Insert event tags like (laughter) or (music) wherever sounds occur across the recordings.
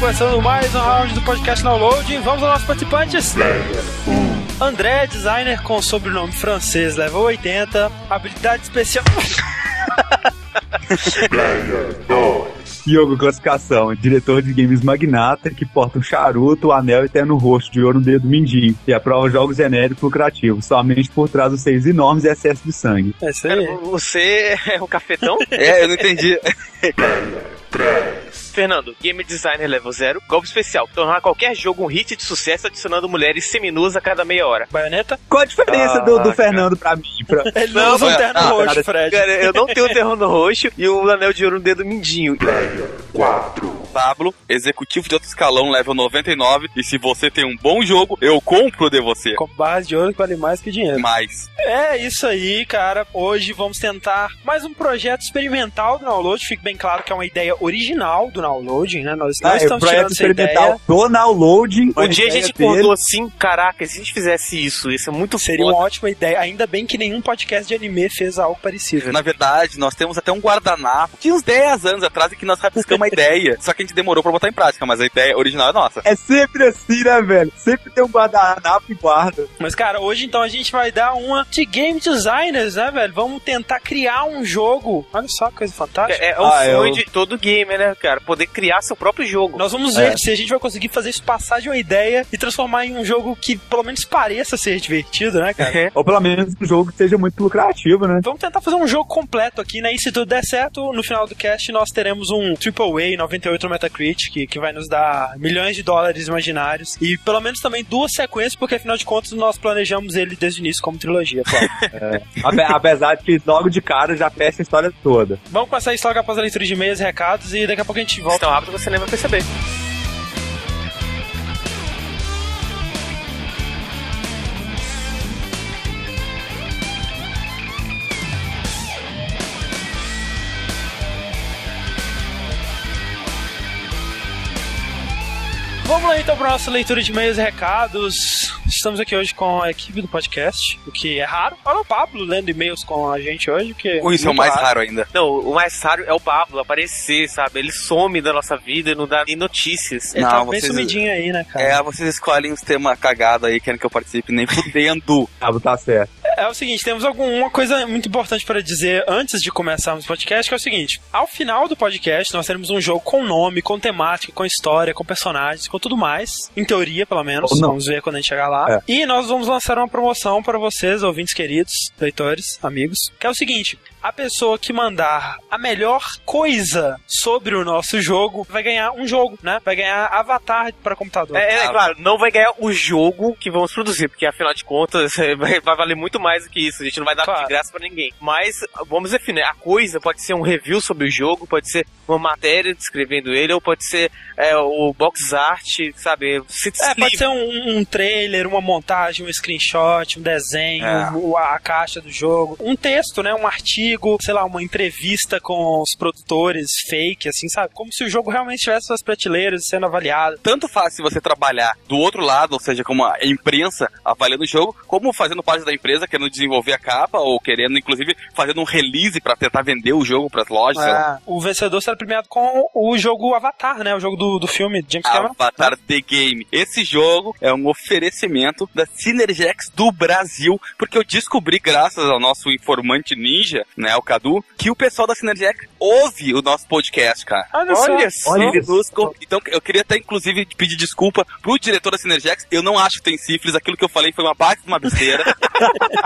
Começando mais um round do podcast Download. Vamos aos nossos participantes. André, designer com sobrenome francês, level 80, habilidade especial. (laughs) Yogo Classificação, diretor de games magnata que porta um charuto, o anel e terno roxo de ouro no dedo mindinho e aprova jogos genéricos lucrativos, somente por trás dos seios enormes e excesso de sangue. É isso aí. Você é o cafetão? É, eu não entendi. (laughs) Fernando, Game Designer Level 0, golpe especial, tornar qualquer jogo um hit de sucesso adicionando mulheres seminuas a cada meia hora. Baioneta? Qual a diferença do, do Fernando pra mim? Pra... (laughs) Ele não, usa um terno ah, roxo, Fred. Cara, eu não tenho o terreno roxo e o anel de ouro no dedo mindinho. Pablo, executivo de outro escalão, level 99. E se você tem um bom jogo, eu compro de você. Com barras de ouro que vale mais que dinheiro. Mas, É isso aí, cara. Hoje vamos tentar mais um projeto experimental do Download. Fique bem claro que é uma ideia original do Downloading, né? Nós não Ah, é o estamos projeto tirando essa ideia. experimental do downloading. Um dia a gente acordou assim, caraca, se a gente fizesse isso, isso é muito Seria foda. uma ótima ideia. Ainda bem que nenhum podcast de anime fez algo parecido. na verdade, nós temos até um guardanapo. Tinha uns 10 anos atrás em que nós rabiscamos uma (laughs) ideia. Só que a gente demorou pra botar em prática, mas a ideia original é nossa. É sempre assim, né, velho? Sempre tem um guardanapo e guarda. Mas, cara, hoje então a gente vai dar uma de game designers, né, velho? Vamos tentar criar um jogo. Olha só que coisa fantástica. É, é o Ah, sonho eu- de todo gamer, né, cara? Poder criar seu próprio jogo. Nós vamos ver É. se a gente vai conseguir fazer isso passar de uma ideia e transformar em um jogo que pelo menos pareça ser divertido, né, cara? Ou pelo menos um jogo que seja muito lucrativo, né? Vamos tentar fazer um jogo completo aqui, né? E se tudo der certo, no final do cast nós teremos um AAA 98 no Metacritic, que, que vai nos dar milhões de dólares imaginários. E pelo menos também duas sequências, porque afinal de contas nós planejamos ele desde o início como trilogia. claro. (laughs) Ape- Apesar de que logo de cara já fecha a história toda. Vamos começar isso logo após a leitura de e-mails e recados e daqui a pouco a gente volta. Tão rápido que você nem vai perceber. Vamos lá então para nossa leitura de e-mails e recados. Estamos aqui hoje com a equipe do podcast, o que é raro. Olha o Pablo lendo e-mails com a gente hoje, o que Ou isso é o mais raro ainda. Não, o mais raro é o Pablo aparecer, sabe? Ele some da nossa vida e não dá nem notícias. Ele Não, tá bem vocês- sumidinho aí, né, cara? É, vocês escolhem os temas cagados aí, querem que eu participe, nem fudendo. (laughs) Cabo tá certo. É o seguinte, temos alguma coisa muito importante para dizer antes de começarmos o podcast, que é o seguinte: ao final do podcast, nós teremos um jogo com nome, com temática, com história, com personagens, com tudo mais. Em teoria, pelo menos. Vamos ver quando a gente chegar lá. É. E nós vamos lançar uma promoção para vocês, ouvintes queridos, leitores, amigos, que é o seguinte: a pessoa que mandar a melhor coisa sobre o nosso jogo vai ganhar um jogo, né? Vai ganhar avatar para computador. É, é, claro, não vai ganhar o jogo que vamos produzir, porque afinal de contas (laughs) vai, vai valer muito mais do que isso. A gente não vai dar Claro. de graça pra ninguém. Mas, vamos definir, a coisa pode ser um review sobre o jogo, pode ser uma matéria descrevendo ele, ou pode ser é, o box art, sabe? É, pode ser um, um trailer, uma montagem, um screenshot, um desenho, É. o- a caixa do jogo, um texto, né, um artigo, sei lá, uma entrevista com os produtores fake, assim, sabe? Como se o jogo realmente tivesse suas prateleiras sendo avaliado. Tanto faz se você trabalhar do outro lado, ou seja, como a imprensa avaliando o jogo, como fazendo parte da empresa, querendo desenvolver a capa, ou querendo, inclusive, fazendo um release pra tentar vender o jogo pras lojas, sei lá. É, o vencedor será premiado com o jogo Avatar, né? O jogo do, do filme de James Cameron. Avatar The Game. Esse jogo é um oferecimento da Synergex do Brasil, porque eu descobri, graças ao nosso informante ninja, né, o Cadu, que o pessoal da Synergex ouve o nosso podcast, cara. Olha só. Olha só. Olha co- Então, eu queria até, inclusive, pedir desculpa pro diretor da Synergex. Eu não acho que tem sífilis, aquilo que eu falei foi uma parte de uma besteira. (laughs)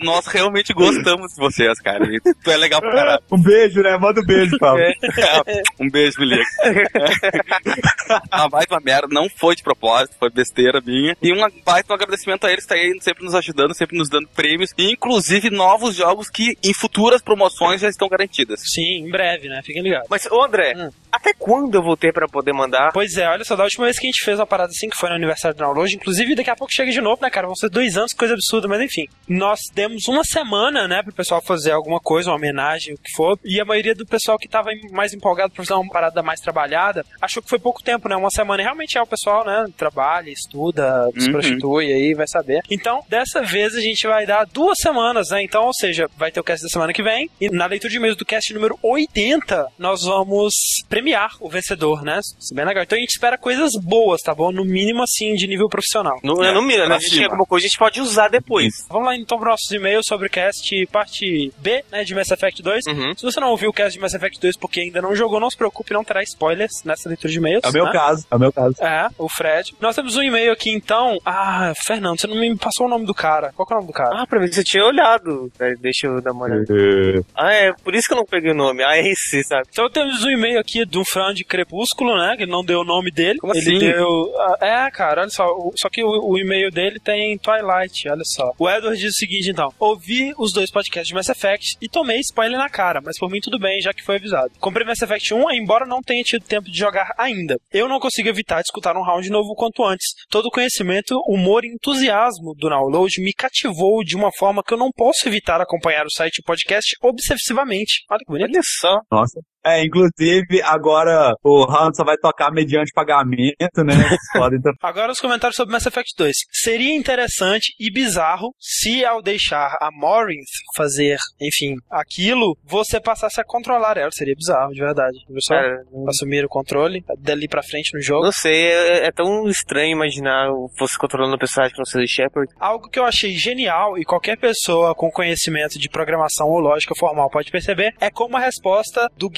Nós realmente gostamos de vocês, cara. E tu é legal pra caralho. Um beijo, né? Manda um beijo, Pablo. (laughs) Um beijo, me liga. (laughs) Uma baita merda, não foi de propósito, foi besteira minha. E um baita um agradecimento a eles, tá aí sempre nos ajudando, sempre nos dando prêmios, e inclusive novos jogos que em futuras promoções já estão garantidas. Sim, em breve, né? Fiquem ligados. Mas, ô André, Hum. até quando eu vou ter pra poder mandar? Pois é, olha só, da última vez que a gente fez uma parada assim, que foi no aniversário do download, inclusive daqui a pouco chega de novo, né, cara? Vão ser dois anos, coisa absurda, mas enfim. Nós demos uma semana, né, pro pessoal fazer alguma coisa, uma homenagem, o que for, e a maioria do pessoal que tava mais empolgado pra fazer uma parada mais trabalhada, achou que foi pouco tempo, né? Uma semana. E realmente é o pessoal, né, trabalha, estuda, se Uhum. prostitui aí, vai saber. Então, dessa vez a gente vai dar duas semanas, né? Então, ou seja, vai ter o cast da semana que vem, e na leitura de e-mails do cast número 80, nós vamos premiar o vencedor, né? Isso é bem legal. Então a gente espera coisas boas, tá bom? No mínimo, assim, de nível profissional. No, É, no mínimo, né? A gente cima. tem alguma coisa a gente pode usar depois. Vamos lá então para nossos e-mails sobre o cast parte B, né, de Mass Effect 2. Uhum. Se você não ouviu o cast de Mass Effect 2 porque ainda não jogou, não se preocupe, não terá spoilers nessa leitura de e-mails. É o meu né? caso, é o meu caso. É, o Fred. Nós temos um e-mail aqui então. Ah, Fernando, você não me passou o nome do cara. Qual que é o nome do cara? Ah, pra mim você tinha olhado. Deixa eu dar uma olhada. É, Ah, é, por isso que eu não peguei o nome. Ah, é esse, sabe? Então temos um e-mail aqui de um fã de Crepúsculo, né? Que não deu o nome dele. Como ele assim? deu. ah, É, cara, olha só. Só que o, o e-mail dele tem Twilight, olha só. O Edward diz o seguinte, então. Ouvi os dois podcasts de Mass Effect e tomei spoiler na cara, mas por mim tudo bem, já que foi avisado. Comprei Mass Effect 1, embora não tenha tido tempo de jogar ainda. Eu não consigo evitar de escutar um round novo o quanto antes. Todo o conhecimento, humor e entusiasmo do download me cativou de uma forma que eu não posso evitar acompanhar o site e o podcast obsessivamente. Olha que bonito. Olha só. Nossa. É, inclusive, agora o round só vai tocar mediante pagamento, né? Podem então. (laughs) Agora os comentários sobre Mass Effect 2. Seria interessante e bizarro se ao deixar a Morinth fazer, enfim, aquilo, você passasse a controlar ela. Seria bizarro, de verdade. Viu só? Cara, Assumir o controle dali pra frente no jogo. não sei, é, é tão estranho imaginar você controlando um personagem que não seja Shepard. Algo que eu achei genial e qualquer pessoa com conhecimento de programação ou lógica formal pode perceber é como a resposta do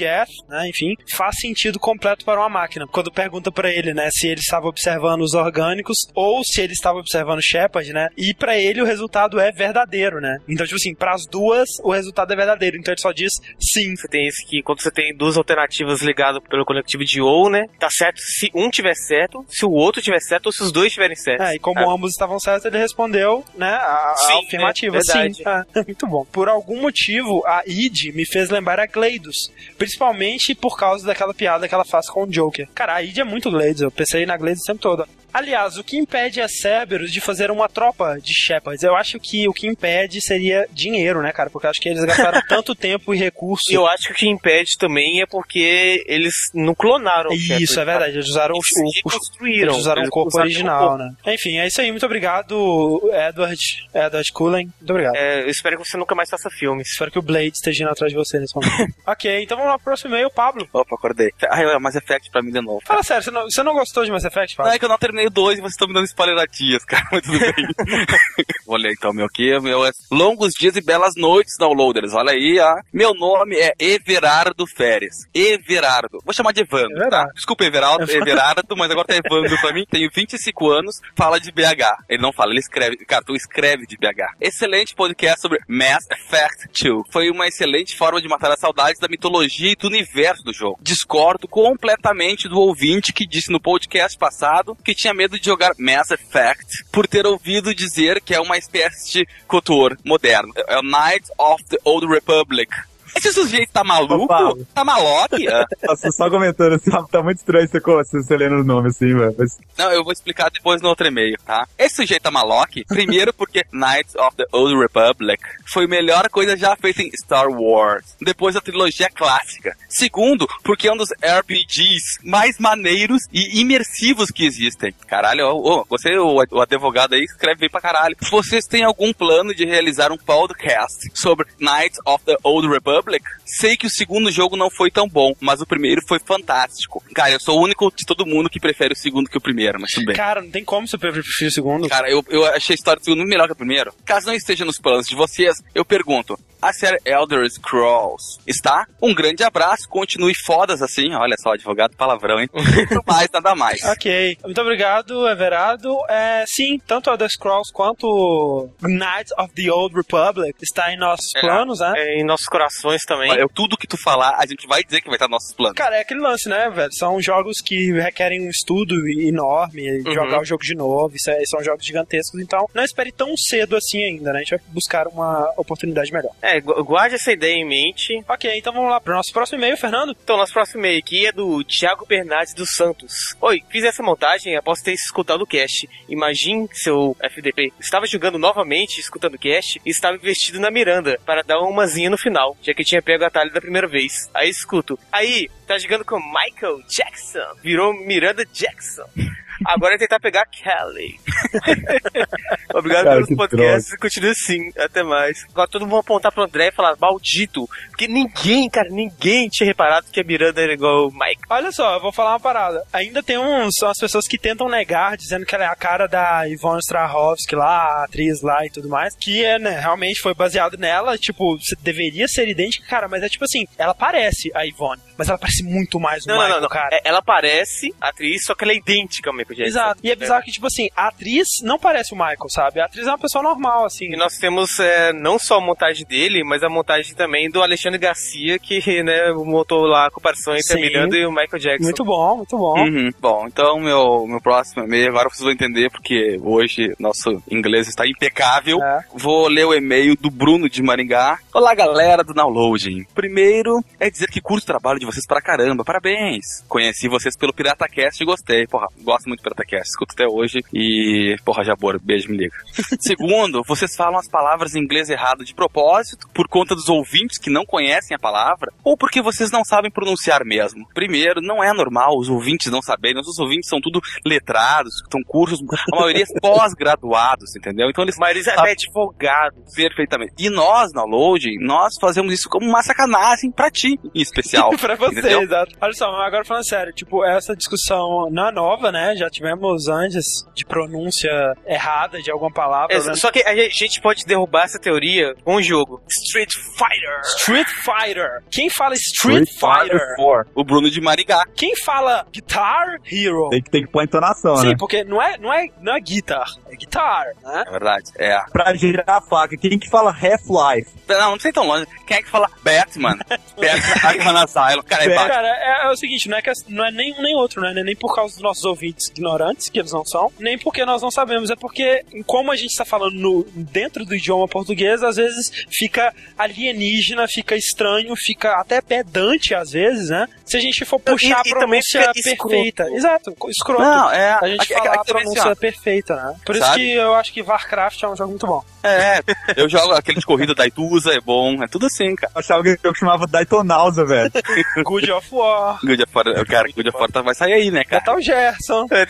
Né, enfim, faz sentido completo para uma máquina. Quando pergunta pra ele, né, se ele estava observando os orgânicos ou se ele estava observando o Shepard, né, e pra ele o resultado é verdadeiro, né. Então, tipo assim, pras duas o resultado é verdadeiro. Então ele só diz sim. Você tem esse que, quando você tem duas alternativas ligadas pelo conectivo de ou, né? Tá certo se um tiver certo, se o outro tiver certo ou se os dois tiverem certo. É, e como Ah, ambos estavam certos, ele respondeu, né, a, a Sim, afirmativa, é sim. verdade. Ah, (laughs) muito bom. Por algum motivo, a id me fez lembrar a Gleidos, principalmente por causa daquela piada que ela faz com o Joker. Cara, a id é muito Gleidos, eu pensei na Gleidos o tempo todo. Aliás, o que impede a Cerberus de fazer uma tropa de Shepards? Eu acho que o que impede seria dinheiro, né, cara? Porque eu acho que eles gastaram (laughs) tanto tempo e recurso. E eu acho que o que impede também é porque eles não clonaram o Isso, Shepard, é verdade. Eles usaram o, Eles o, o construíram. Eles usaram o corpo usaram original, o corpo. né? Enfim, é isso aí. Muito obrigado, Edward. Edward Cullen. Muito obrigado. É, eu espero que você nunca mais faça filmes. Espero que o Blade esteja indo atrás de você nesse momento. (laughs) ok, então vamos lá pro próximo e-mail, Pablo. Opa, acordei. Ah, é Mass Effect pra mim de novo. Fala sério, você não, você não gostou de Mass Effect, Não, Pablo? é que eu não terminei o 2 e vocês estão me dando spoileratias, cara. Mas tudo bem. (laughs) Ler então meu aqui. Meu é Longos dias e belas noites, downloaders. Olha aí, ó. Meu nome é Everardo Férez. Everardo. Vou chamar de Evandro, tá? Everardo. Desculpa, Everaldo, Everardo, mas agora tá Evandro pra mim. Tenho 25 anos, fala de BH. Ele não fala, ele escreve. Cara, tu escreve de BH. Excelente podcast sobre Mass Effect 2. Foi uma excelente forma de matar as saudades da mitologia e do universo do jogo. Discordo completamente do ouvinte que disse no podcast passado que tinha medo de jogar Mass Effect por ter ouvido dizer que é uma espécie de Kotor moderno. É o Knights of the Old Republic. Esse sujeito tá maluco? Opa. Tá maloque? É. (laughs) Nossa, só comentando assim, tá muito estranho você, você, você lendo o nome assim, velho. Mas Não, eu vou explicar depois no outro e-mail, tá? Esse sujeito é maloque. Primeiro porque Knights of the Old Republic foi a melhor coisa já feita em Star Wars. Depois a trilogia clássica. Segundo, porque é um dos RPGs mais maneiros e imersivos que existem. Caralho, ô, ô, você, o, o advogado aí, escreve bem pra caralho. Vocês têm algum plano de realizar um podcast sobre Knights of the Old Republic? Sei que o segundo jogo não foi tão bom, mas o primeiro foi fantástico. Cara, eu sou o único de todo mundo que prefere o segundo que o primeiro, mas tudo bem. Cara, não tem como você preferir o segundo. Cara, eu, eu achei a história do segundo melhor que o primeiro. Caso não esteja nos planos de vocês, eu pergunto: a série Elder Scrolls está. Um grande abraço, continue fodas assim. Olha só, advogado palavrão, hein? Muito (laughs) mais, nada mais. Ok. Muito obrigado, Everardo. É, sim, tanto Elder Scrolls quanto Knights of the Old Republic está em nossos É. planos, né? É, em nossos corações também. Olha, tudo que tu falar, a gente vai dizer que vai estar nos nossos planos. Cara, é aquele lance, né, velho? São jogos que requerem um estudo enorme, Uhum. jogar o jogo de novo, isso é- são jogos gigantescos, então não espere tão cedo assim ainda, né? A gente vai buscar uma oportunidade melhor. É, gu- guarde essa ideia em mente. Ok, então vamos lá pro nosso próximo e-mail, Fernando. Então, nosso próximo e-mail aqui é do Thiago Bernardes dos Santos. Oi, fiz essa montagem após ter escutado o cast. Imagine seu FDP estava jogando novamente, escutando o cast, e estava investido na Miranda, para dar uma zinha no final, já que tinha pego a atalho da primeira vez. Aí escuto, aí, tá jogando com Michael Jackson, virou Miranda Jackson. Agora é tentar pegar Kelly. (laughs) Obrigado Cara, pelos podcasts e continue assim. Até mais. Agora todo mundo vai apontar pro André e falar, maldito. Porque ninguém, cara, ninguém tinha reparado que a Miranda era igual o Mike. Olha só, eu vou falar uma parada. Ainda tem uns, são as pessoas que tentam negar, dizendo que ela é a cara da Ivone Strahovski lá, a atriz lá e tudo mais, que é, né, realmente foi baseado nela, tipo, deveria ser idêntica, cara, mas é tipo assim, ela parece a Ivone, mas ela parece muito mais o Não, Michael, não, não, não. cara. É, ela parece atriz, só que ela é idêntica ao Michael Jackson. Exato. E é bizarro que, tipo assim, a atriz não parece o Michael, sabe? A atriz é uma pessoa normal, assim. E nós temos é, não só a montagem dele, mas a montagem também do Alexandre Garcia, que (laughs) né, montou lá a comparação entre Sim. a Miranda e o Michael Jackson. Muito bom, muito bom. Uhum. Bom, então meu, meu próximo e-mail, agora vocês vão entender, porque hoje nosso inglês está impecável. É. Vou ler o e-mail do Bruno de Maringá. Olá, galera do Downloading. Primeiro é dizer que curto o trabalho de vocês pra caramba. Parabéns. Conheci vocês pelo PirataCast e gostei. Porra, gosto muito do PirataCast. Escuto até hoje. E, porra, Jabor, beijo, me liga. (laughs) Segundo, vocês falam as palavras em inglês errado de propósito, por conta dos ouvintes que não conhecem a palavra, ou porque vocês não sabem pronunciar mesmo. Primeiro, não é normal os ouvintes não saberem. Nossos ouvintes são tudo letrados, são cursos, a maioria (laughs) pós-graduados, entendeu? Então eles Mas eles é até advogados. perfeitamente. E nós, na Loading, nós fazemos isso como uma sacanagem pra ti, em especial. (laughs) pra você, entendeu? exato. Olha só, agora falando sério, tipo, essa discussão não é nova, né? Já tivemos antes de pronúncia errada de alguma palavra. É, né? só que a gente pode derrubar essa teoria com um jogo. Street Fighter. Street Fighter. Quem fala Street, Fighter? 4. O Bruno de Marigá. Quem fala Guitar Hero? Tem que, tem que pôr a entonação, Sim, né? porque não é, não, é, não é guitar, é guitar, né? É verdade. É. Pra girar a faca. Quem que fala Half-Life? Não, não ir tão longe. Quem é que fala Batman? (laughs) Batman Asylum. Cara, é. Cara, é, é o seguinte, não é, que, não é nem um nem outro, né? Não é nem por causa dos nossos ouvintes ignorantes, que eles não são, nem porque nós não sabemos, é porque, como a gente está falando no- dentro do idioma português, às vezes fica alienígena, fica estranho, fica até pedante às vezes, né? Se a gente for puxar e- a e pronúncia fica escroto. perfeita. Exato, escroto. Não, é. a gente aqui- falar aqui a também, assim, pronúncia ó, perfeita, né? Por isso Sabe? que eu acho que Warcraft é um jogo muito bom. É, eu jogo aquele de corrida da Ituza, é bom, é tudo assim, cara. Eu achava que jogo chamava Daytonausa, velho. (laughs) Good of War, Good of War, cara, Good of War tá- vai sair aí, né, cara? Então, Gerson. É.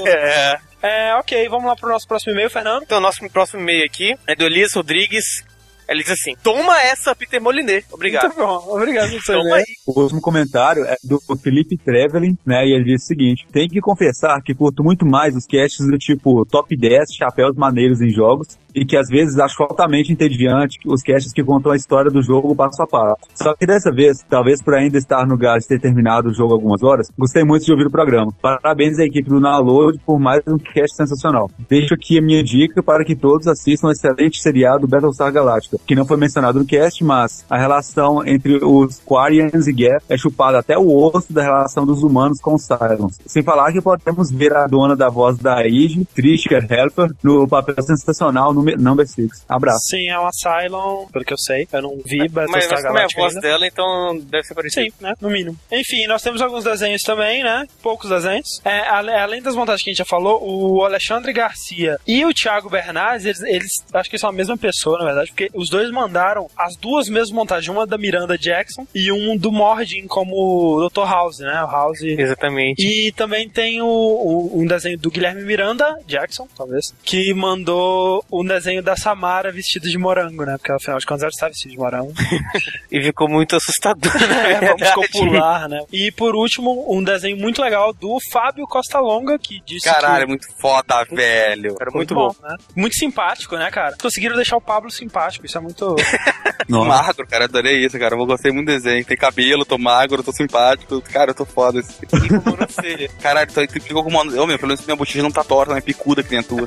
(laughs) É, ok, vamos lá pro nosso próximo e-mail, Fernando. Então, nosso próximo e-mail aqui é do Elias Rodrigues. Ele diz assim: Toma essa, Peter Moliné. Obrigado. Muito bom, obrigado Toma aí. O último comentário é do Felipe Trevelin, né? E ele diz o seguinte: tem que confessar que curto muito mais os casts do tipo top 10 chapéus maneiros em jogos e que às vezes acho altamente entediante os casts que contam a história do jogo passo a passo. Só que dessa vez, talvez por ainda estar no gás de ter terminado o jogo algumas horas, gostei muito de ouvir o programa. Parabéns à equipe do Download por mais um cast sensacional. Deixo aqui a minha dica para que todos assistam o excelente seriado Battlestar Galactica, que não foi mencionado no cast, mas a relação entre os Quarians e Geth é chupada até o osso da relação dos humanos com os Cylons. Sem falar que podemos ver a dona da voz da Ige, Trisha Helfer, no papel sensacional no Number 6. Abraço. Sim, é um Asylum, pelo que eu sei. Eu não vi Mas, Battlestar mas como é a voz ainda. dela, então deve ser parecido. Sim, né? No mínimo. Enfim, nós temos alguns desenhos também, né? Poucos desenhos. É, além das montagens que a gente já falou, o Alexandre Garcia e o Thiago Bernardes, eles, eles acho que são a mesma pessoa, na verdade, porque os dois mandaram as duas mesmas montagens, uma da Miranda Jackson e um do Mordin como o Dr. House, né? O House. Exatamente. E também tem o, o- um desenho do Guilherme Miranda, Jackson, talvez, que mandou um desenho da Samara vestida de morango, né? Porque afinal de contas ela está vestida de morango. (laughs) E ficou muito assustador. (laughs) É, né? vamos copular, né? E por último, um desenho muito legal do Fábio Costa Longa, que disse Caralho, é que... muito foda, velho. Era muito bom. né? Muito simpático, né, cara? Conseguiram deixar o Pablo simpático, Isso é muito. (laughs) Magro, cara, adorei isso, cara. Eu gostei muito do desenho. Tem cabelo, tô magro, tô simpático. Cara, eu tô foda. Sobrancelha. Caralho, tu ficou com uma. Ô, meu, pelo menos minha bochecha não tá torta, não é picuda que nem a tua.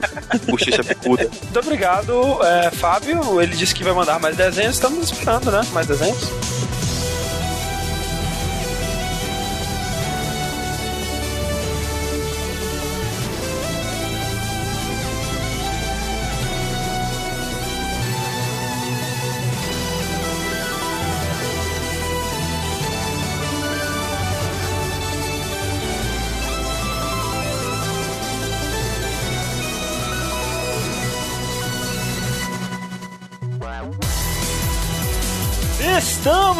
Bochecha picuda. Muito obrigado, é, Fábio. Ele disse que vai mandar mais desenhos. Estamos esperando, né? Mais desenhos.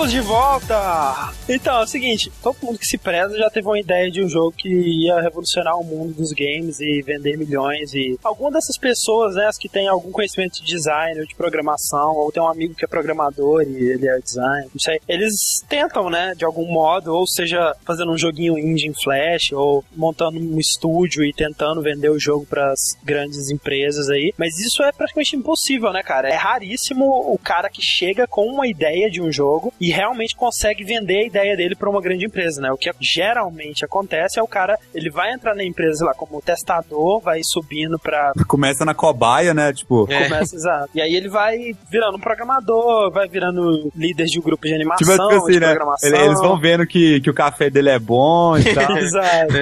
Estamos de volta! Então, é o seguinte, todo mundo que se preza já teve uma ideia de um jogo que ia revolucionar o mundo dos games e vender milhões e alguma dessas pessoas, né, as que têm algum conhecimento de design ou de programação, ou tem um amigo que é programador e ele é design, não sei, eles tentam, né, de algum modo, ou seja, fazendo um joguinho indie em Flash, ou montando um estúdio e tentando vender o jogo para as grandes empresas aí, mas isso é praticamente impossível, né, cara? É raríssimo o cara que chega com uma ideia de um jogo e realmente consegue vender a ideia dele para uma grande empresa, né? O que geralmente acontece é o cara, ele vai entrar na empresa lá como testador, vai subindo para Começa na cobaia, né? Tipo, É. começa exato. E aí ele vai virando um programador, vai virando líder de um grupo de animação, tipo assim, de né? Eles vão vendo que, que o café dele é bom e (laughs) tal. Exato.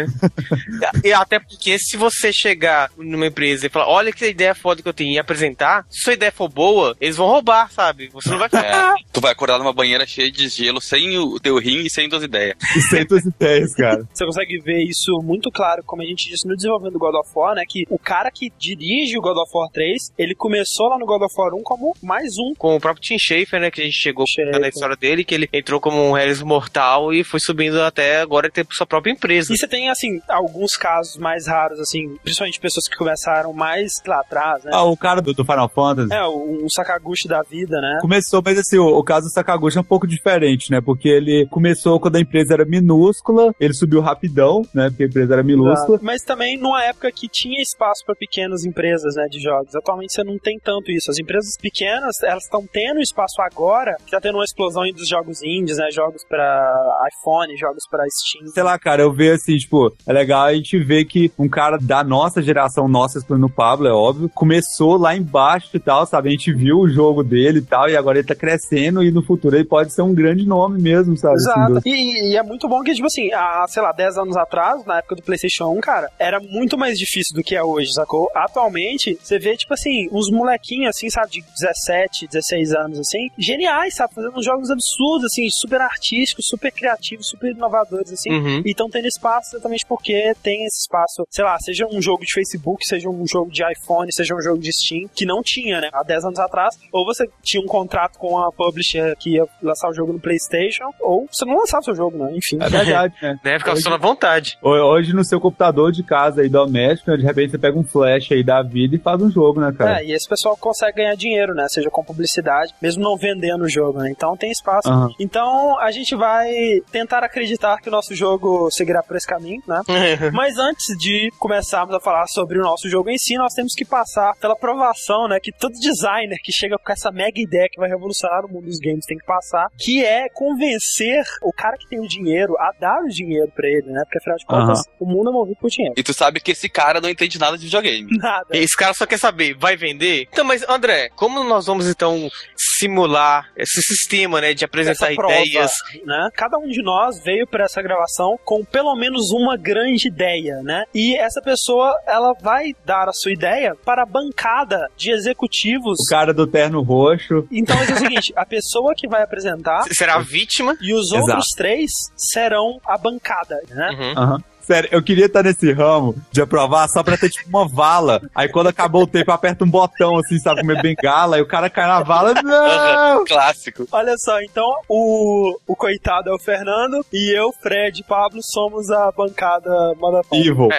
E até porque se você chegar numa empresa e falar, olha que ideia foda que eu tenho e apresentar, se sua ideia for boa, eles vão roubar, sabe? Você não vai. É, tu vai acordar numa banheira cheia de gelo, sem o teu rim e sem duas ideias. (laughs) E sem tuas ideias, cara. Você consegue ver isso muito claro, como a gente disse no desenvolvimento do God of War, né? Que o cara que dirige o God of War 3, ele começou lá no God of War 1 como mais um. Com o próprio Tim Schafer, né? Que a gente chegou na história dele, que ele entrou como um Harris mortal e foi subindo até agora ter sua própria empresa. E você tem, assim, alguns casos mais raros, assim, principalmente pessoas que começaram mais lá atrás, né? Ah, o cara do, do Final Fantasy. É, um Sakaguchi da vida, né? Começou, mas assim, o, o caso do Sakaguchi é um pouco diferente, né? Porque ele começou quando a empresa era minúscula, ele subiu rapidão, né? Porque a empresa era minúscula. Exato. Mas também numa época que tinha espaço para pequenas empresas, né, de jogos. Atualmente você não tem tanto isso. As empresas pequenas, elas estão tendo espaço agora, que tá tendo uma explosão dos jogos indies, né, jogos para iPhone, jogos para Steam. Sei lá, cara, eu vejo assim, tipo, é legal a gente ver que um cara da nossa geração, nossa, excluindo o Pablo, é óbvio, começou lá embaixo e tal, sabe? A gente viu o jogo dele e tal, e agora ele tá crescendo e no futuro ele pode ser um grande nome mesmo, sabe? Assim, Exato. do- E, e é muito bom que, tipo assim, há, sei lá, 10 anos atrás, na época do PlayStation 1, cara, era muito mais difícil do que é hoje, sacou? Atualmente, você vê, tipo assim, uns molequinhos, assim, sabe, de 17, 16 anos, assim, geniais, sabe? Fazendo uns jogos absurdos, assim, super artísticos, super criativos, super inovadores, assim. Uhum. E estão tendo espaço exatamente porque tem esse espaço, sei lá, seja um jogo de Facebook, seja um jogo de iPhone, seja um jogo de Steam, que não tinha, né? Há 10 anos atrás, ou você tinha um contrato com a publisher que ia lançar o jogo no PlayStation, ou você não lançava o seu jogo, né? Enfim. É verdade, né? Né? Ficava só na vontade. Ho- Hoje no seu computador de casa aí doméstico, né, de repente você pega um flash aí da vida e faz um jogo, né, cara? É, e esse pessoal consegue ganhar dinheiro, né? Seja com publicidade, mesmo não vendendo o jogo, né? Então tem espaço. Aham. Então a gente vai tentar acreditar que o nosso jogo seguirá por esse caminho, né? (laughs) Mas antes de começarmos a falar sobre o nosso jogo em si, nós temos que passar pela provação, né? Que todo designer que chega com essa mega ideia que vai revolucionar o mundo dos games tem que passar, que é convencer o cara que tem o dinheiro a dar o dinheiro pra ele, né? Porque afinal de contas, o mundo é movido por dinheiro. E tu sabe que esse cara não entende nada de videogame. (laughs) Nada. Esse cara só quer saber, vai vender? Então, mas André, como nós vamos então simular esse sistema, né, de apresentar essa prova, ideias? né? Cada um de nós veio para essa gravação com pelo menos uma grande ideia, né? E essa pessoa, ela vai dar a sua ideia para a bancada de executivos. O cara do terno roxo. Então é o seguinte, a pessoa que vai apresentar Será a vítima? e os Exato. outros três serão a bancada, né? Uhum. Aham. Sério, eu queria estar nesse ramo de aprovar só pra ter tipo uma vala. Aí quando acabou o tempo, aperta um botão assim, sabe, como é bengala, e o cara cai na vala. Não! Clássico. Olha só, então o, o coitado é o Fernando e eu, Fred e Pablo somos a bancada motherfucker. Evil. É.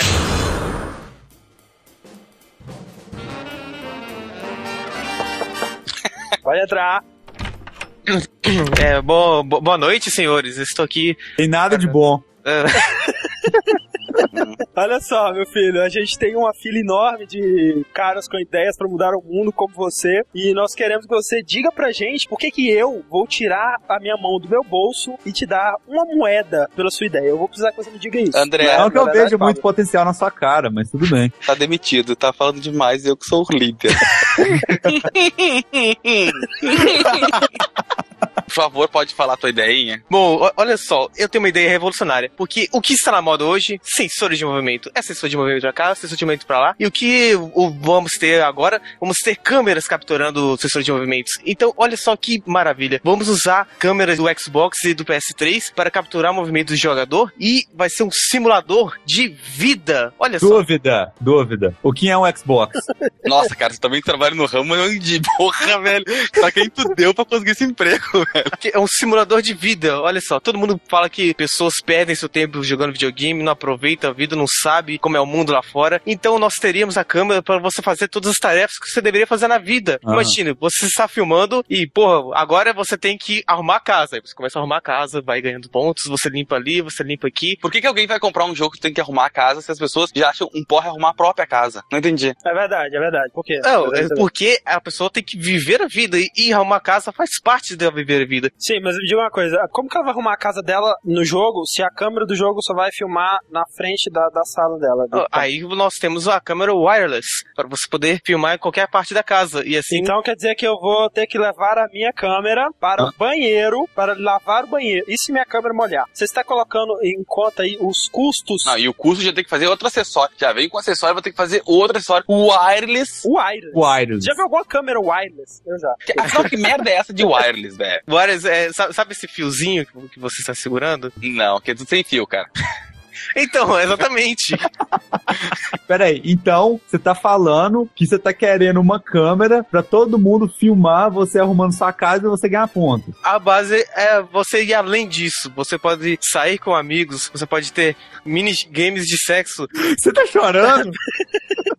Pode entrar. É, bo- bo- boa noite, senhores. Estou aqui. Tem nada de bom. (laughs) (laughs) Olha só, meu filho, a gente tem uma fila enorme de caras com ideias pra mudar o mundo como você e nós queremos que você diga pra gente por que que eu vou tirar a minha mão do meu bolso e te dar uma moeda pela sua ideia. Eu vou precisar que você me diga isso. André, Não que eu vejo muito potencial na sua cara, mas tudo bem. tá demitido, tá falando demais, eu que sou o líder. (laughs) (laughs) Por favor, pode falar a tua ideinha? Bom, olha só, eu tenho uma ideia revolucionária. Porque o que está na moda hoje, sensores de movimento. É sensor de movimento pra cá, sensor de movimento pra lá. E o que o- vamos ter agora? Vamos ter câmeras capturando sensores de movimentos. Então, olha só que maravilha. Vamos usar câmeras do Xbox e do PS3 para capturar movimentos do jogador. E vai ser um simulador de vida. Olha só. Dúvida, dúvida. O que é um Xbox? (laughs) Nossa, cara, você também trabalha no ramo de porra, velho. Só quem tu deu pra conseguir esse emprego, velho. É um simulador de vida, olha só. Todo mundo fala que pessoas perdem seu tempo jogando videogame, não aproveitam a vida, não sabe como é o mundo lá fora. Então nós teríamos a câmera para você fazer todas as tarefas que você deveria fazer na vida. Aham. Imagina, você está filmando e, porra, agora você tem que arrumar a casa. Aí você começa a arrumar a casa, vai ganhando pontos, você limpa ali, você limpa aqui. Por que, que alguém vai comprar um jogo que tem que arrumar a casa se as pessoas já acham um porra arrumar a própria casa? Não entendi. É verdade, é verdade. Por quê? Não, é porque a pessoa tem que viver a vida e, e arrumar a casa faz parte de viver a vida. Sim, mas me diga uma coisa, como que ela vai arrumar a casa dela no jogo se a câmera do jogo só vai filmar na frente da, da sala dela? Ah, Aí nós temos a câmera wireless para você poder filmar em qualquer parte da casa e assim Então quer dizer que eu vou ter que levar a minha câmera para o banheiro, para lavar o banheiro. E se minha câmera molhar? Você está colocando em conta aí os custos Não, e o custo já tem que fazer outro acessório. Já vem com acessório, vai ter que fazer outro acessório. Wireless. wireless. Wireless. Já viu alguma câmera wireless? Eu já. Afinal, que merda é essa de wireless, velho? Várias, é, sabe, sabe esse fiozinho que, que você está segurando? Não, que é tudo sem fio, cara. Então, (laughs) exatamente. (laughs) Peraí, então você tá falando que você tá querendo uma câmera pra todo mundo filmar você arrumando sua casa e você ganhar pontos. A base é você ir além disso. Você pode sair com amigos, você pode ter mini games de sexo. (laughs) Você tá chorando?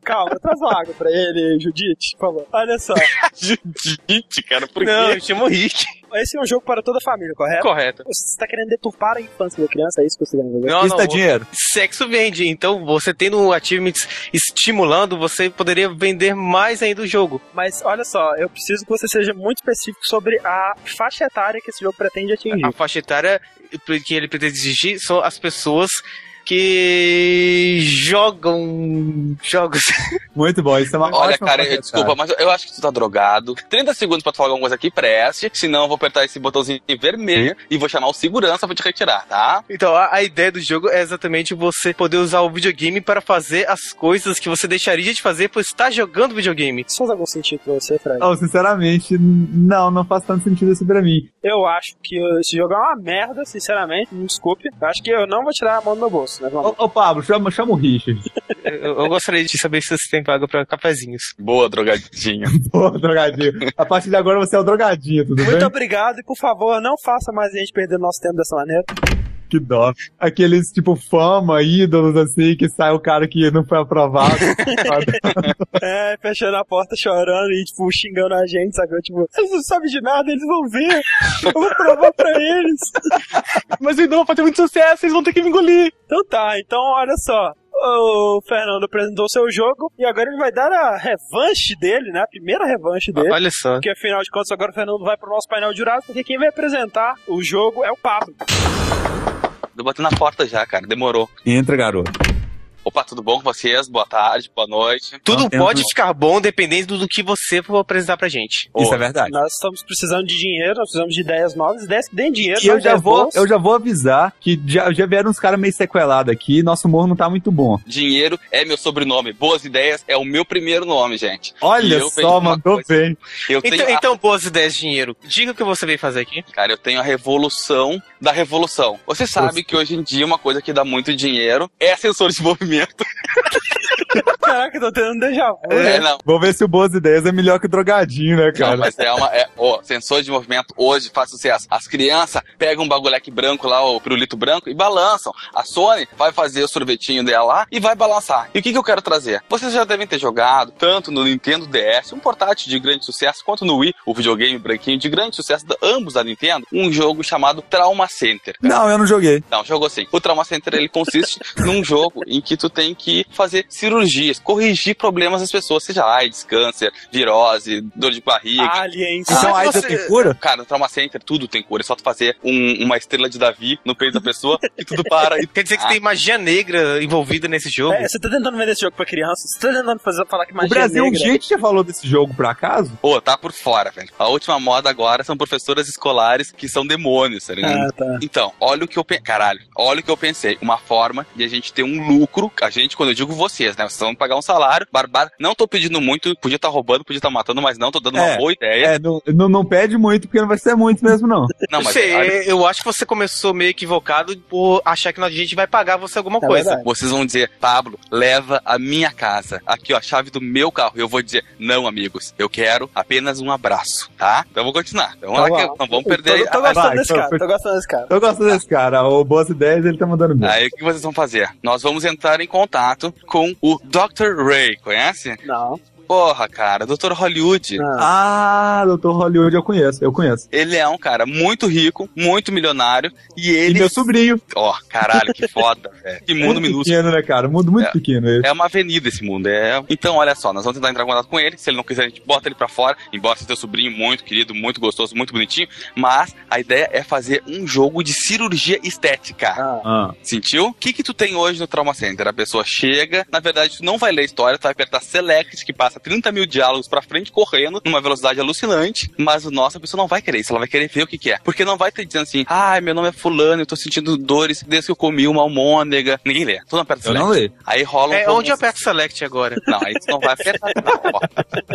Calma, traz uma água pra ele, Judite, por favor. Olha só, Judite, cara, por Não, quê? eu chamo Rick. Esse é um jogo para toda a família, correto? Correto. Você está querendo deturpar a infância da criança, é isso que você está querendo fazer? Não, Isso dá dinheiro. Sexo vende, então você tendo achievements estimulando, você poderia vender mais ainda o jogo. Mas olha só, eu preciso que você seja muito específico sobre a faixa etária que esse jogo pretende atingir. A faixa etária que ele pretende exigir são as pessoas que jogam jogos. (laughs) Muito bom, isso é uma Olha, ótima cara, eu- desculpa, mas eu acho que tu tá drogado. 30 segundos pra tu falar alguma coisa aqui, preste. Senão eu vou apertar esse botãozinho vermelho e vou chamar o segurança pra te retirar, tá? Então, a, a ideia do jogo é exatamente você poder usar o videogame para fazer as coisas que você deixaria de fazer por estar jogando videogame. Isso faz algum sentido pra você, Fred? Oh, sinceramente, não, não faz tanto sentido isso pra mim. Eu acho que esse jogo é uma merda, sinceramente, me desculpe. Eu acho que eu não vou tirar a mão do meu bolso, né? Vamos. Ô, ô, Pablo, chama, chama o Richard. Eu, eu gostaria de saber se você tem pago para cafezinhos. Boa, drogadinho. (laughs) Pô, drogadinho. A partir de agora você é o drogadinho, tudo Muito bem? obrigado e por favor, não faça mais a gente perder nosso tempo dessa maneira. Que dó. Aqueles, tipo, fama, ídolos, assim, que sai o cara que não foi aprovado. (laughs) É, fechando a porta, chorando e, tipo, xingando a gente, sabe? Tipo, eles não sabem de nada, eles vão ver. Eu vou provar pra eles. Mas ainda vai fazer muito sucesso, eles vão ter que me engolir. Então tá, então olha só. O Fernando apresentou seu jogo e agora ele vai dar a revanche dele, né? A primeira revanche dele. Olha só. Porque afinal de contas, agora o Fernando vai pro nosso painel de jurados, porque quem vai apresentar o jogo é o Pablo. Tô batendo na porta já, cara. Demorou. Entra, garoto. Opa, tudo bom com vocês? Boa tarde, boa noite. Tudo pode ficar bom dependendo do que você for apresentar pra gente. Isso Ô, é verdade. Nós estamos precisando de dinheiro, nós precisamos de ideias novas, ideias que deem dinheiro. E eu já, vou, boas. eu já vou avisar que já, já vieram uns caras meio sequelados aqui e nosso humor não tá muito bom. Dinheiro é meu sobrenome. Boas ideias é o meu primeiro nome, gente. Olha só, mandou coisa. bem. Eu tenho, Então, a- então, boas ideias de dinheiro. Diga o que você veio fazer aqui. cara, eu tenho a revolução da revolução. Você sabe Nossa. que hoje em dia uma coisa que dá muito dinheiro é sensor de (laughs) movimento movimento. Caraca, eu tô tendo um déjà vu. É, não. Vou ver se o Boas Ideias é melhor que o drogadinho, né, Não, cara? mas é uma. É, ó, sensor de movimento hoje faz sucesso. As crianças pegam um bagulheque branco lá, o pirulito branco, e balançam. A Sony vai fazer o sorvetinho dela lá e vai balançar. E o que, que eu quero trazer? Vocês já devem ter jogado, tanto no Nintendo DS, um portátil de grande sucesso, quanto no Wii, o videogame branquinho de grande sucesso, da- ambos da Nintendo, um jogo chamado Trauma Center. cara. Não, eu não joguei. Não, jogou sim. O Trauma Center ele consiste (laughs) num jogo em que tu tem que fazer cirurgias, corrigir problemas das pessoas, seja AIDS, câncer, virose, dor de barriga. Aliens. Então Ah, aí você- você tem cura? Cara, no Trauma Center tudo tem cura. É só tu fazer um- uma estrela de Davi no peito da pessoa (laughs) e tudo para. E... Quer dizer que Ah. tem magia negra envolvida nesse jogo? É, você tá tentando vender esse jogo pra criança? Você tá tentando fazer, falar que magia O Brasil, negra... gente já falou desse jogo por acaso? Pô, tá por fora, velho. A última moda agora são professoras escolares que são demônios, tá ligado? Ah, tá. Então, olha o que eu pensei. Caralho, olha o que eu pensei. Uma forma de a gente ter um lucro. A gente, quando eu digo vocês, né? Vocês vão pagar um salário. Barbado. Não tô pedindo muito. Podia estar roubando, podia estar matando, mas não, tô dando uma É, boa ideia. É, não, não, não pede muito, porque não vai ser muito mesmo, não. (laughs) Não, mas olha, eu acho que você começou meio equivocado por achar que a gente vai pagar você alguma É coisa. verdade. vocês vão dizer, Pablo, leva a minha casa. Aqui, ó, a chave do meu carro. Eu vou dizer, não, amigos, eu quero apenas um abraço, tá? Então eu vou continuar. Então, Tá vamos lá, bom. que não vamos perder. Tô, tô a- gostando vai, desse tô- cara, tô gostando desse cara. Eu gosto desse cara. O Boas Ideias, ele tá mandando bem. (laughs) Aí o que vocês vão fazer? Nós vamos entrar em contato com o Dr. Ray, conhece? Não. Porra, cara, Dr. Hollywood. não. Ah, Doutor Hollywood eu conheço, eu conheço. Ele é um cara muito rico, muito milionário, e E ele. meu sobrinho. Ó, caralho, que foda, (laughs) velho. Que mundo muito minúsculo. pequeno, né, cara? Mundo muito É. pequeno esse. É uma avenida esse mundo. É... Então, olha só, nós vamos tentar entrar em contato com ele. Se ele não quiser, a gente bota ele pra fora. Embora seja teu sobrinho muito querido, muito gostoso, muito bonitinho. Mas a ideia é fazer um jogo de cirurgia estética. Ah. Ah. Sentiu? O que que tu tem hoje no Trauma Center? A pessoa chega, na verdade tu não vai ler a história, tu vai apertar Select, que passa 30 mil diálogos pra frente correndo, numa velocidade alucinante, mas o nosso a pessoa não vai querer isso, ela vai querer ver o que que é. Porque não vai ter dizendo assim, ai, meu nome é fulano, eu tô sentindo dores desde que eu comi uma almôndega. Ninguém lê, tu não aperta Eu Select. não leio. Aí rola um É, onde eu aperto Select agora? não, aí tu não vai apertar. ó.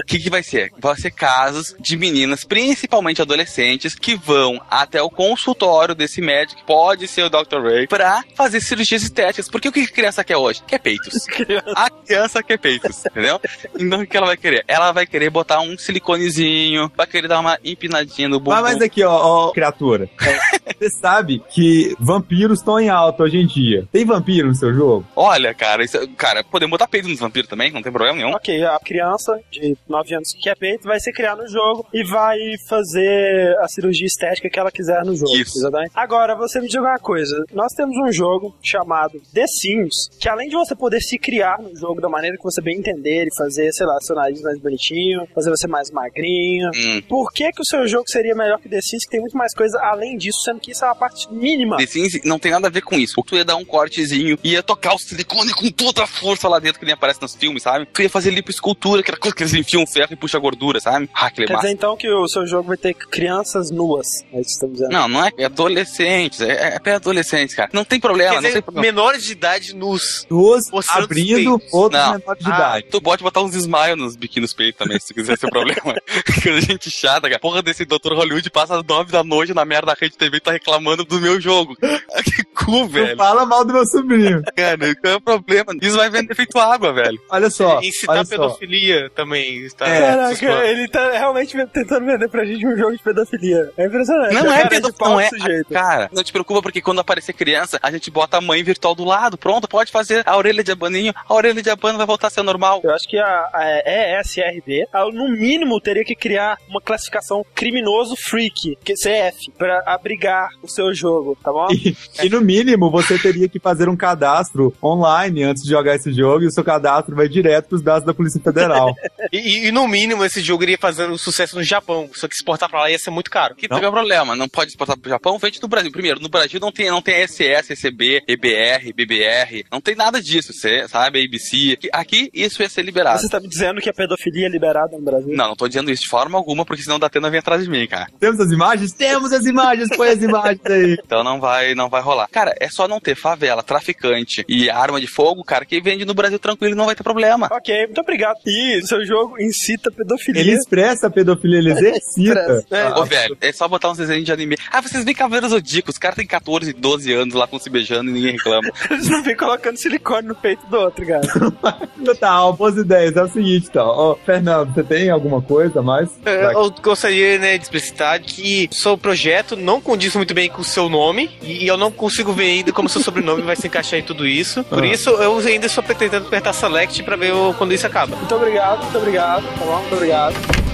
O que, que vai ser? Vai ser casos de meninas, principalmente adolescentes, que vão até o consultório desse médico, que pode ser o Dr. Ray, pra fazer cirurgias estéticas. Porque o que a criança quer hoje? Quer peitos. (laughs) A criança quer peitos, entendeu? Então que ela vai querer? Ela vai querer botar um siliconezinho, vai querer dar uma empinadinha no bumbum. Mas, mas aqui, ó, ó, criatura. (laughs) Você sabe que vampiros estão em alta hoje em dia. Tem vampiro no seu jogo? Olha, cara, isso, cara, podemos botar peito nos vampiros também, não tem problema nenhum. Ok, a criança de 9 anos que quer peito vai se criar no jogo e vai fazer a cirurgia estética que ela quiser no jogo. Isso. Exatamente. Agora, você me diga uma coisa. Nós temos um jogo chamado The Sims, que além de você poder se criar no jogo da maneira que você bem entender e fazer, sei lá, seu nariz mais bonitinho, fazer você mais magrinho, Hum. por que que o seu jogo seria melhor que The Sims, que tem muito mais coisa além disso, sendo que isso é uma parte mínima? The Sims não tem nada a ver com isso. Tu ia dar um cortezinho, ia tocar o silicone com toda a força lá dentro, que nem aparece nos filmes, sabe? Tu ia fazer lipoescultura, aquela coisa que eles enfiam ferro e puxa gordura, sabe? Ah, é Quer massa. dizer então que o seu jogo vai ter crianças nuas, é isso que estamos dizendo. Não, não é, é adolescentes, é, é pré-adolescentes, cara. Não tem problema, Quer não tem problema. menores de idade nos. Duas Mostrando abrindo, outros Não. menores de Ah, idade. tu pode botar uns nos biquínis peitos também, se quiser ser (laughs) problema. (laughs) Coisa gente chata, cara. Porra desse Dr. Hollywood passa às nove da noite na merda da rede TV e tá reclamando do meu jogo. (laughs) que cu, Não velho. fala mal do meu sobrinho. Cara, qual é o problema? Isso vai vender feito água, velho. Olha só, Incitar olha só. pedofilia também. Está É, Caraca, ele tá realmente tentando vender pra gente um jogo de pedofilia. É impressionante. Não é de pedofilia, não é. Sujeito. Cara, não te preocupa porque quando aparecer criança, a gente bota a mãe virtual do lado. Pronto, pode fazer a orelha de abaninho. A orelha de abano vai voltar a ser normal. Eu acho que a, a ESRB, ela, no mínimo, teria que criar uma classificação criminoso freak, que CF, pra abrigar o seu jogo, tá bom? (laughs) E, e no mínimo, você teria que fazer um cadastro online antes de jogar esse jogo e o seu cadastro vai direto pros dados da Polícia Federal. (laughs) E, e- e no mínimo esse jogo iria fazendo sucesso no Japão. Só que exportar pra lá ia ser muito caro. Que tem problema, não pode exportar pro Japão, vende do Brasil. Primeiro, no Brasil não tem, não tem SS, ECB, EBR, BBR, não tem nada disso, você sabe, ABC. Aqui, aqui isso ia ser liberado. Você tá me dizendo dizendo que a pedofilia é liberada no Brasil? Não, não tô dizendo isso de forma alguma, porque senão da Atena vem atrás de mim, cara. Temos as imagens? Temos as imagens, põe as imagens aí. (laughs) Então não vai, não vai rolar. Cara, é só não ter favela, traficante e arma de fogo, cara, que vende no Brasil tranquilo não vai ter problema. Ok, muito obrigado. E o seu jogo incita a pedofilia. Ele expressa a pedofilia, ele exercita. É, Ô, velho, é só botar uns desenhos de anime. Ah, vocês veem Cavaleiros Zodíaco, os caras têm 14, 12 anos lá com se beijando e ninguém reclama. (laughs) Eles não vêm colocando silicone no peito do outro, cara. (laughs) Tá, ó, boas ideias. É o seguinte, então. Ó, Fernando, você tem alguma coisa a mais? É, Eu gostaria né, de explicitar que o seu projeto não condiz muito bem com o seu nome e eu não consigo ver ainda como seu sobrenome (laughs) vai se encaixar em tudo isso. Por Ah. isso, eu ainda estou pretendendo apertar Select pra ver quando isso acaba. Muito obrigado, muito obrigado. Tá bom? Muito obrigado.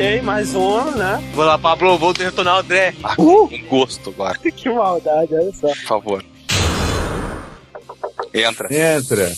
Ok, mais uma, né? Vou lá, Pablo, vou retornar o André. Ah, com gosto agora, (laughs) Que maldade, olha só. por favor. Entra. Entra.